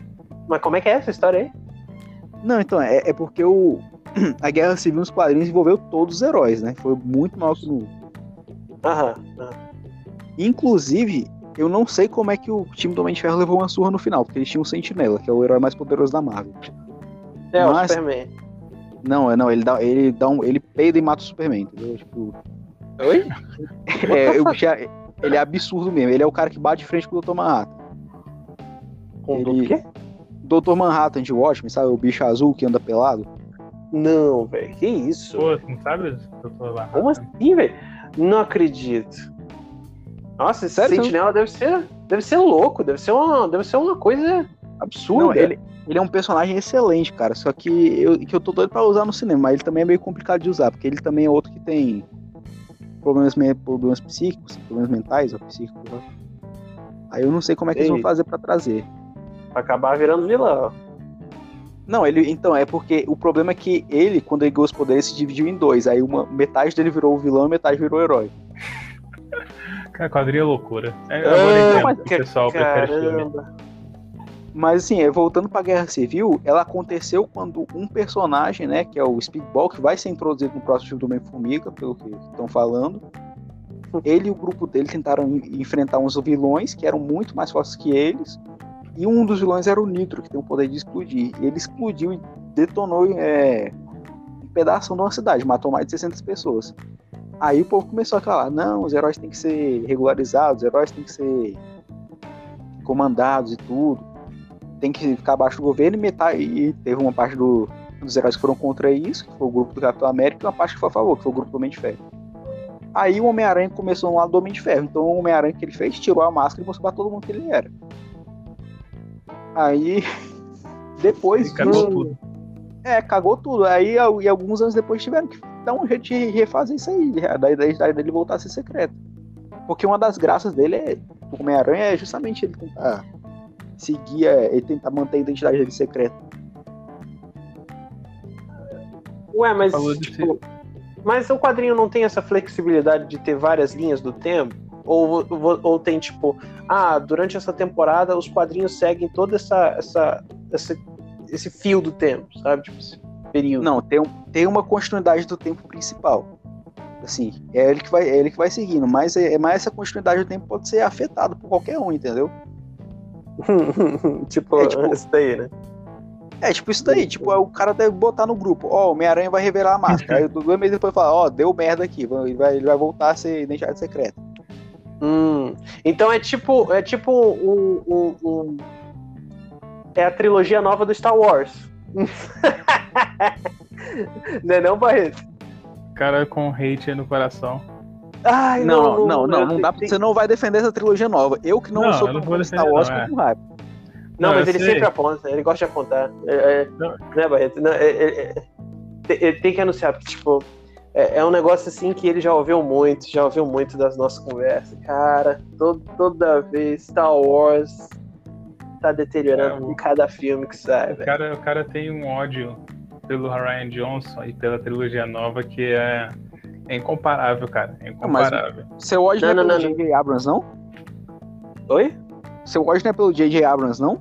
Mas como é que é essa história aí? Não, então, é, é porque o, a Guerra Civil nos quadrinhos envolveu todos os heróis, né? Foi muito maior que no. Aham. aham. Inclusive, eu não sei como é que o time do Homem de Ferro levou uma surra no final, porque eles tinham o Sentinela, que é o herói mais poderoso da Marvel. É, Mas- o Superman. Não, é não, ele dá, ele dá um. Ele peida e mata o Superman, entendeu? Tipo. Oi? É, bicho é- ele é absurdo mesmo. Ele é o cara que bate de frente com o Dr. Manhattan. Com Ele- o quê? Dr. Manhattan de Watchmen, sabe? O bicho azul que anda pelado. Não, velho. Que isso? Pô, não sabe? Eu tô lá. Como assim, velho? Não acredito. Nossa, Sério? sentinela deve ser, deve ser louco, deve ser uma, deve ser uma coisa absurda. Não, ele, ele é um personagem excelente, cara. Só que eu, que eu tô doido pra usar no cinema, mas ele também é meio complicado de usar, porque ele também é outro que tem problemas, problemas psíquicos, problemas mentais ou psíquicos. Né? Aí eu não sei como é que eles vão fazer pra trazer. Pra acabar virando vilão. Não, ele então é porque o problema é que ele, quando ele ganhou os poderes, se dividiu em dois. Aí uma metade dele virou o vilão e metade virou o herói. Cara, quadrinho é loucura. É, entendo mas- que o pessoal prefere filme. Caramba. Mas assim, é, voltando pra Guerra Civil, ela aconteceu quando um personagem, né, que é o Speedball, que vai ser introduzido no próximo filme do Homem-Formiga, pelo que estão falando. Ele e o grupo dele tentaram en- enfrentar uns vilões que eram muito mais fortes que eles. E um dos vilões era o Nitro, que tem o poder de explodir. Ele explodiu e detonou é, um pedaço de uma cidade, matou mais de 600 pessoas. Aí o povo começou a falar: não, os heróis têm que ser regularizados, os heróis têm que ser comandados e tudo tem que ficar abaixo do governo e metade. E teve uma parte do- dos heróis que foram contra isso, que foi o grupo do Capitão América, e uma parte que foi a favor, que foi o grupo do Homem de Ferro. Aí o Homem-Aranha começou no lado do Homem de Ferro. Então o Homem-Aranha que ele fez, tirou a máscara e mostrou pra todo mundo que ele era. Aí Depois. Ele cagou tudo. É, cagou tudo. Aí, e alguns anos depois tiveram que dar um jeito de refazer isso aí. Daí, daí dele voltar a ser secreto. Porque uma das graças dele é. O Homem-Aranha é justamente ele tentar seguir, é, ele tentar manter a identidade dele secreta. Ué, mas tipo, mas o quadrinho não tem essa flexibilidade de ter várias linhas do tempo? Ou, ou, ou tem tipo, ah, durante essa temporada os quadrinhos seguem todo essa, essa, essa, esse fio do tempo, sabe? Tipo, período. Não, tem, tem uma continuidade do tempo principal. Assim, é ele que vai, é ele que vai seguindo, mas, é, mas essa continuidade do tempo pode ser afetada por qualquer um, entendeu? tipo, É, tipo- isso daí, né? É, tipo isso daí, tipo, o cara deve botar no grupo, ó, o Homem-Aranha vai revelar a máscara. Aí dois meses depois fala, ó, deu merda aqui, ele vai, ele vai voltar a ser identidade secreta. Hum, então é tipo, é tipo um, um- um- é a trilogia nova do Star Wars. não é não, Barreto? Cara com hate aí no coração. Ai, Não, não, não, não, eu dá, você não vai defender essa trilogia nova. Eu que não, Não, sou eu não tão vou fã de Star Wars não, é. com raiva. Não, Não, mas ele sei. sempre aponta, ele gosta de apontar. É, é, Não. né, Barreto? Não, é- é- é- tem- ele tem que anunciar, porque, tipo, é, é um negócio assim que ele já ouviu muito, já ouviu muito das nossas conversas. Cara, todo- toda vez Star Wars tá deteriorando É, o- em cada filme que sai, O cara, o cara tem um ódio pelo Ryan Johnson e pela trilogia nova que é, é incomparável, cara. É incomparável. Seu ódio não, Não, é não, pelo não, J.J. Abrams, não? Oi? Seu ódio não é pelo J.J. Abrams, não?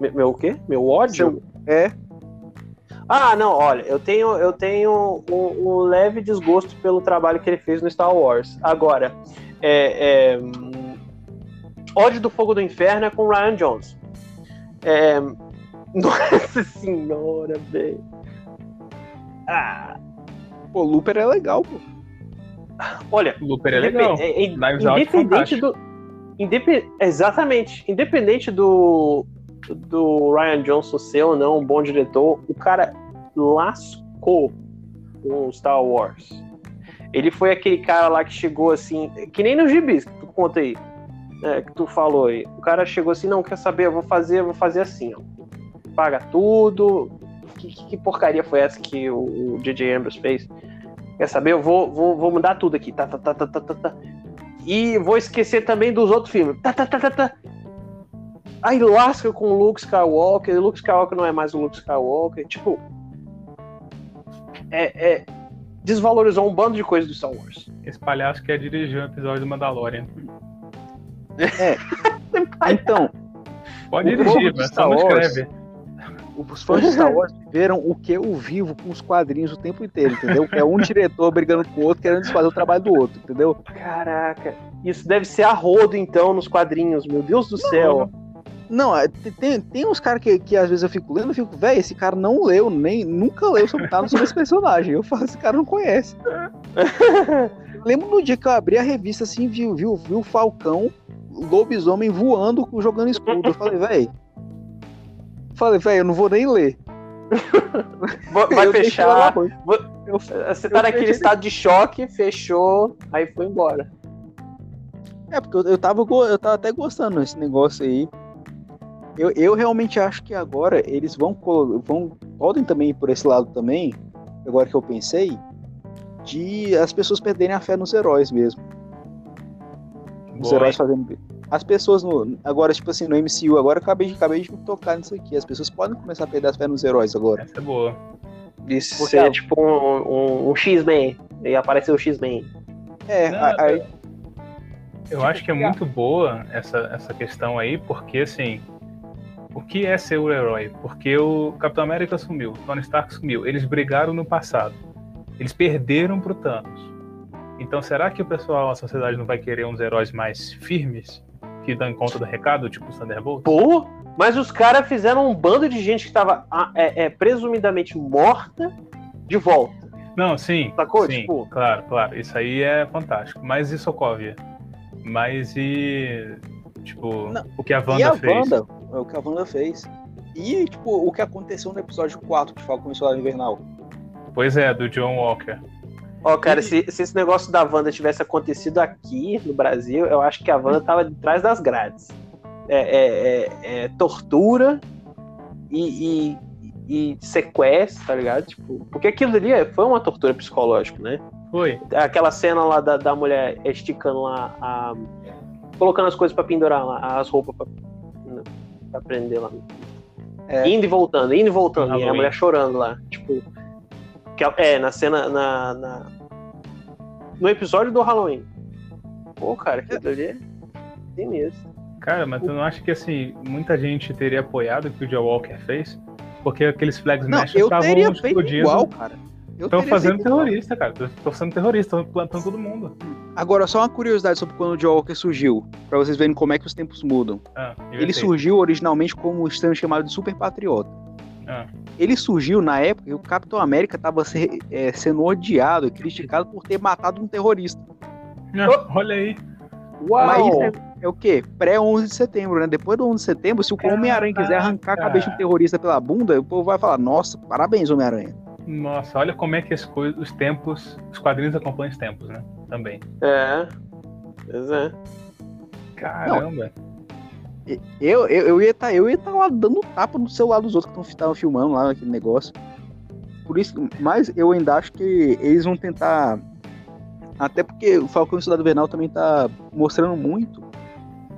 Me- Meu o quê? Meu ódio? Seu- É. Ah, não, olha, eu tenho, eu tenho um, um leve desgosto pelo trabalho que ele fez no Star Wars. Agora, é, é, ódio do Fogo do Inferno é com o Ryan Johnson. É, nossa senhora, velho. Ah, Pô, Looper é legal, pô. olha, O Looper é legal. É- é- Out independente do. Indepe- exatamente. Independente do, do Ryan Johnson ser ou não um bom diretor, o cara lascou com Star Wars. Ele foi aquele cara lá que chegou assim, que nem no gibis que tu conta aí, né, que tu falou aí. O cara chegou assim, não, quer saber, eu vou fazer, eu vou fazer assim, ó. Paga tudo. Que, que- porcaria foi essa que o, o J.J. Abrams fez? Quer saber? Eu vou, vou, vou mudar tudo aqui. Tá, tá, tá, tá, tá, tá, tá. E vou esquecer também dos outros filmes. Tá, tá, tá, tá, tá. Aí lasca com o Luke Skywalker. o Luke Skywalker não é mais o Luke Skywalker. Tipo. É, é- desvalorizou um bando de coisas do Star Wars. Esse palhaço quer dirigir um episódio do Mandalorian. Então, Pode dirigir, de mas Star só não Wars- escreve. os fãs de Star Wars viveram o que eu vivo com os quadrinhos o tempo inteiro, entendeu? É um diretor brigando com o outro, querendo desfazer o trabalho do outro, entendeu? Caraca. Isso deve ser a rodo, então, nos quadrinhos. Meu Deus do céu. Não, é, tem- tem, uns caras que, que às vezes eu fico lendo e fico, velho, esse cara não leu, nem nunca leu sobre nada sobre esse personagem. Eu falo, esse cara não conhece. Lembro no dia que eu abri a revista assim, viu, viu, viu o Falcão, lobisomem voando, jogando escudo. Eu falei, velho. Falei, velho, eu não vou nem ler. Vai Eu fechar. lá, pô. Eu- Você tá eu naquele fechei- estado de choque, fechou, aí foi embora. É, porque eu, eu, tava, eu tava até gostando desse negócio aí. Eu, eu realmente acho que agora eles vão, colo- vão. Podem também ir por esse lado também, agora que eu pensei, de as pessoas perderem a fé nos heróis mesmo. Os Boa, heróis fazendo. As pessoas no. Agora, tipo assim, no MCU, agora eu acabei, de- acabei de tocar nisso aqui. As pessoas podem começar a perder a fé nos heróis agora. Essa é boa. Isso Porque seria a- tipo um, um, um X-Men. E apareceu o X-Men. É, Não, a-. Eu acho que é muito boa essa, essa questão aí, porque assim, o que é ser o herói? Porque o Capitão América sumiu, o Tony Stark sumiu, eles brigaram no passado, eles perderam pro Thanos. Então será que o pessoal, a sociedade não vai querer uns heróis mais firmes, que dão conta do recado, tipo os Thunderbolts? Pô, mas os caras fizeram um bando de gente que tava ah, é, é, presumidamente morta de volta. Não, sim, Sacou? sim, Tipo- claro, claro, isso aí é fantástico. Mas e Sokovia? Mas e, tipo, Não, o que a E Wanda a fez? Wanda, é o que a Wanda fez. E, tipo, o que aconteceu no episódio 4 de Falcão e Soldado Invernal. Pois é, do John Walker. Ó, cara, E- se, se esse negócio da Wanda tivesse acontecido aqui no Brasil, eu acho que a Wanda tava de trás das grades. É, é- é- é tortura, e, e, e sequestra, tá ligado? Tipo, porque aquilo ali foi uma tortura psicológica, né? Foi. Aquela cena lá da, da mulher esticando lá, a, colocando as coisas pra pendurar lá, as roupas pra, pra prender lá. É. Indo e voltando, indo e voltando. No E a mulher chorando lá. Tipo. que é, na cena. Na, na- no episódio do Halloween. Pô, cara, aquilo ali é sinistro. Cara, mas tu não acha que assim, muita gente teria apoiado o que o Joe Walker fez? Porque aqueles Flag eu estavam explodindo. igual, cara. Eu Estão fazendo feito igual. terrorista, cara. Estão sendo terrorista, estão plantando todo mundo. Agora, só uma curiosidade sobre quando o Joe Walker surgiu, pra vocês verem como é que os tempos mudam. Ah, Ele surgiu originalmente como um estranho chamado de Super Patriota. Ah. Ele surgiu na época que o Capitão América estava sendo odiado e criticado por ter matado um terrorista. Ah, olha aí. Uau! Mas isso é, é o quê? Pré-11 de setembro, né? Depois do 11 de setembro, se o Homem-Aranha quiser arrancar a cabeça de um terrorista pela bunda, o povo vai falar: Nossa, parabéns, Homem-Aranha. Nossa, olha como é que as coisas, os tempos, os quadrinhos acompanham os tempos, né? Também. É. Pois é. Caramba. Eu, eu, eu ia estar eu ia tá lá dando tapa no celular dos outros que estavam filmando lá aquele negócio. Por isso, mas eu ainda acho que eles vão tentar. Até porque o Falcão e o Soldado Invernal também tá mostrando muito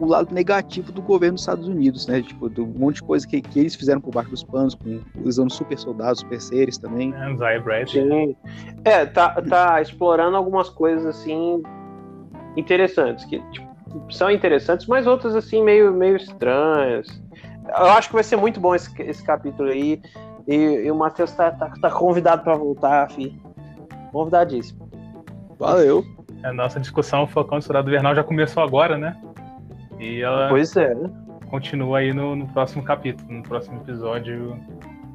o lado negativo do governo dos Estados Unidos, né? Tipo, do monte de coisa que, que eles fizeram por baixo dos panos, com, usando super soldados, super seres também. É, Brad. Sim. É, tá, tá explorando algumas coisas assim interessantes, que tipo, são interessantes, mas outras assim meio, meio estranhas. Eu acho que vai ser muito bom esse, esse capítulo aí. E, e o Matheus tá, tá, tá convidado pra voltar, fi. Convidadíssimo. Valeu. A nossa discussão Falcão e Soldado Invernal já começou agora, né? E ela Pois é, né? continua aí no, no próximo capítulo, no próximo episódio.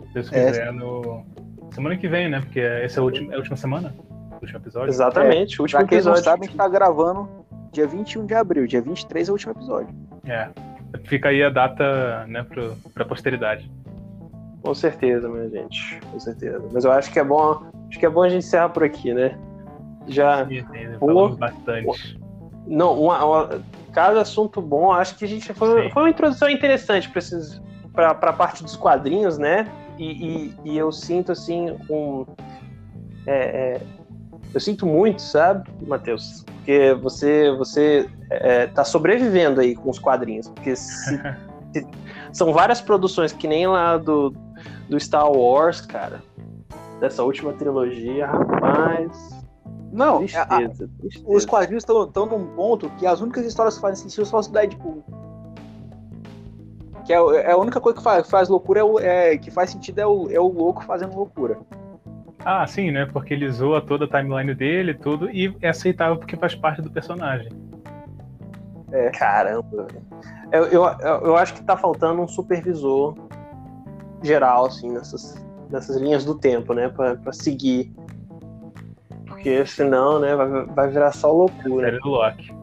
Se Deus É. quiser, no. Semana que vem, né? Porque essa é a última, é a última semana? O último episódio? Exatamente, o último Pra quem não episódio. sabe, a gente tá gravando dia 21 de abril. Dia 23 é o último episódio. É. Fica aí a data, né, pro, pra posteridade. Com certeza, minha gente. Com certeza. Mas eu acho que é bom. Acho que é bom a gente encerrar por aqui, né? Já. Pô. falamos bastante. Não, uma, uma- cada assunto bom. Acho que a gente foi, Sim. foi uma introdução interessante para esses para a parte dos quadrinhos, né? E, e- e eu sinto assim um é, é, eu sinto muito, sabe, Matheus? Porque você você é, tá sobrevivendo aí com os quadrinhos, porque se- se- são várias produções que nem lá do, do Star Wars, cara. Dessa última trilogia, rapaz. Não, a- Tristeza, tristeza. os quadrinhos estão num ponto que as únicas histórias que fazem sentido são as do Deadpool. Que é, é a única coisa que faz, faz loucura, é, o- é- que faz sentido é o, é o louco fazendo loucura. Ah, sim, né? Porque ele zoa toda a timeline dele e tudo, e é aceitável porque faz parte do personagem. Caramba. velho. Eu, eu, eu, acho que tá faltando um supervisor geral, assim, nessas, nessas linhas do tempo, né? Pra, pra seguir. Porque senão, né, vai, vai virar só loucura. Série do Loki.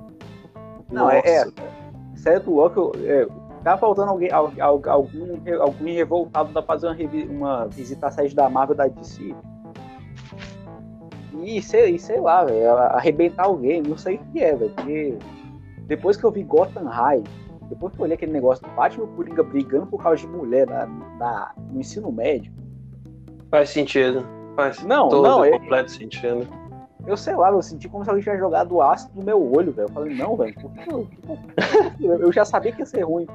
Não, é- é. Sério do Loki, é, tá faltando alguém, al- al- algum, algum revoltado pra fazer uma, uma visita à sede da Marvel da DC. E sei, e sei lá, velho, arrebentar alguém, não sei o que é, velho. Porque depois que eu vi Gotham High, depois que eu olhei aquele negócio do Batman e o Coringa brigando por causa de mulher na, na- no ensino médio, Faz sentido. Faz Não, todo não, é- completo sentido. eu sei lá, eu senti como se alguém tivesse jogado ácido no meu olho, velho. Eu falei, não, velho, eu, eu já sabia que ia ser ruim.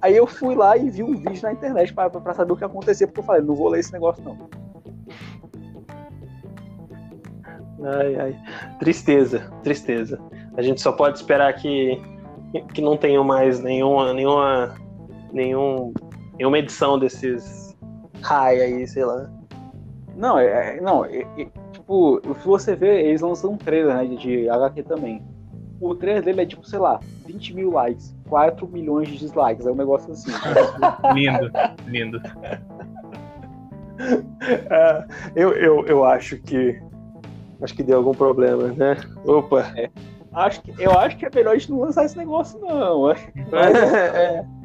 Aí eu fui lá e vi um vídeo na internet pra, pra saber o que acontecia, porque eu falei, não vou ler esse negócio, não. Ai, ai. Tristeza, tristeza. A gente só pode esperar que, que não tenham mais nenhuma, nenhuma, nenhum, nenhuma edição desses high aí, sei lá. Não, é, é- não, é- é- tipo, se você ver, eles lançam um trailer, né, de, de HQ também. O trailer dele é tipo, sei lá, 20 mil likes, 4 milhões de dislikes, é um negócio assim. Lindo, lindo. Ah, eu, eu, eu acho que. Acho que deu algum problema, né? Opa! acho que, eu acho que é melhor a gente não lançar esse negócio, não.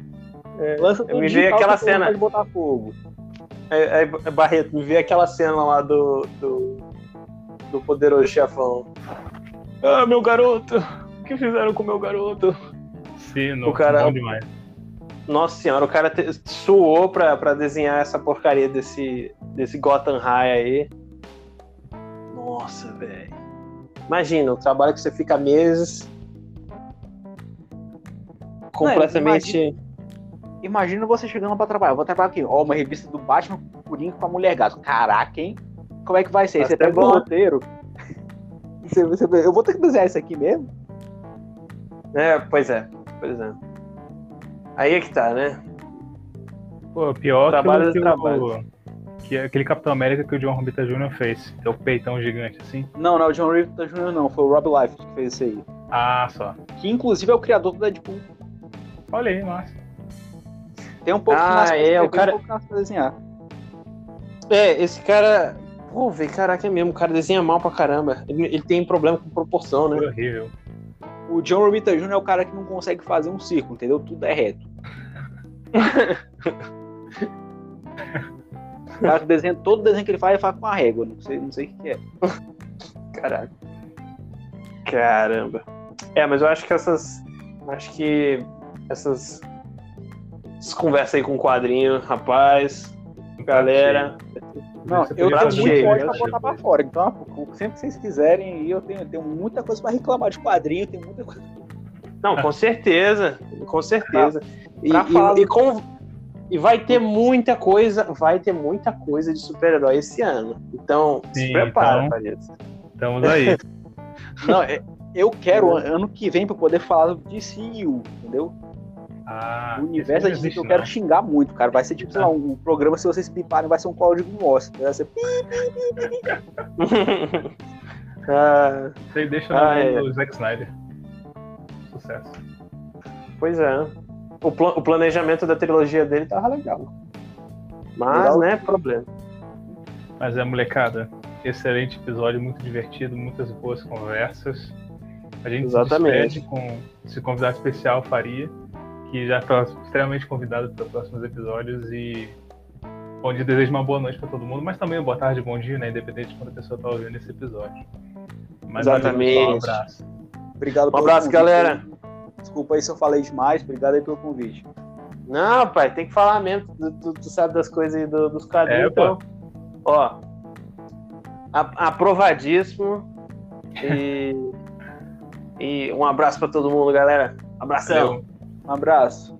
É, Lança tudo me de veio calça aquela que eu cena. de botar fogo. é, é, Barreto, me vê aquela cena lá do, do, do poderoso chefão. Ah, meu garoto! O que fizeram com meu garoto? Sim, não, O cara- bom demais. Nossa senhora, o cara te, suou pra, pra desenhar essa porcaria desse, desse Gotham High aí. Nossa, velho. Imagina, o trabalho que você fica meses. Completamente. Imagina você chegando pra trabalhar. Eu vou trabalhar aqui, ó, uma revista do Batman Coringa com a Mulher Gato. Caraca, hein? Como é que vai ser? Vai você pega o bom. roteiro. Você- você- eu vou ter que desenhar isso aqui mesmo? É, pois é, pois é. Aí é que tá, né? Pô, pior Trabalho que, o, trabalho. Que é aquele Capitão América que o John Romita Jr. fez. Que é o peitão gigante, assim. Não, não, o John Rivers Jr. não. Foi o Rob Life que fez isso aí. Ah, só. Que inclusive é o criador do Deadpool. Olha aí, massa. Tem um pouco Ah, pra é, o cara- um pouco pra desenhar. É, esse cara. Pô, velho, caraca, é mesmo. O cara desenha mal pra caramba. Ele, ele tem problema com proporção, Foi né? horrível. O John Romita Jr. é o cara que não consegue fazer um círculo, entendeu? Tudo é reto. o cara todo desenho que ele faz, ele faz com a régua. Não sei, não sei o que é. Caraca. Caramba. É, mas eu acho que essas. Acho que essas. Essas conversas aí com o quadrinho, rapaz. Galera. Não, eu tenho fazer muito cheio, forte né, pra botar pra fora. Então, sempre que vocês quiserem, aí, eu tenho, eu tenho muita coisa pra reclamar de quadrinho, tem muita coisa. Não, com certeza. Com certeza. E, Pra falar e- e do- com- e vai ter muita coisa, vai ter muita coisa de super-herói esse ano. Então, se Sim, prepara então- pra isso. Estamos aí. Não, é- eu quero ano que vem pra poder falar do DCU, entendeu? Ah, O universo não de existe, eu quero não. xingar muito, cara. Vai ser tipo, sei lá, um programa, se vocês piparem, vai ser um código Morse. Vai ser Ah, Você deixa Ah, mão é. Zack Snyder. Sucesso. pois é. O, pla- o planejamento da trilogia dele tava legal. Mas, Legal. né, problema. Mas é, molecada, excelente episódio, muito divertido, muitas boas conversas. A gente Exatamente. se despede com esse convidado especial, Faria, que já está extremamente convidado para os próximos episódios e onde desejo uma boa noite para todo mundo, mas também uma boa tarde, bom dia, né? Independente de quando a pessoa está ouvindo esse episódio. Mas Exatamente. valeu, um abraço. Obrigado Um abraço, convite. galera. Desculpa aí se eu falei demais. Obrigado aí pelo convite. Não, pai, tem que falar mesmo. Tu, tu- tu sabe das coisas aí do- dos quadrinhos. É, então, ó. a- aprovadíssimo. E, e um abraço pra todo mundo, galera. Abração. Valeu. Um abraço.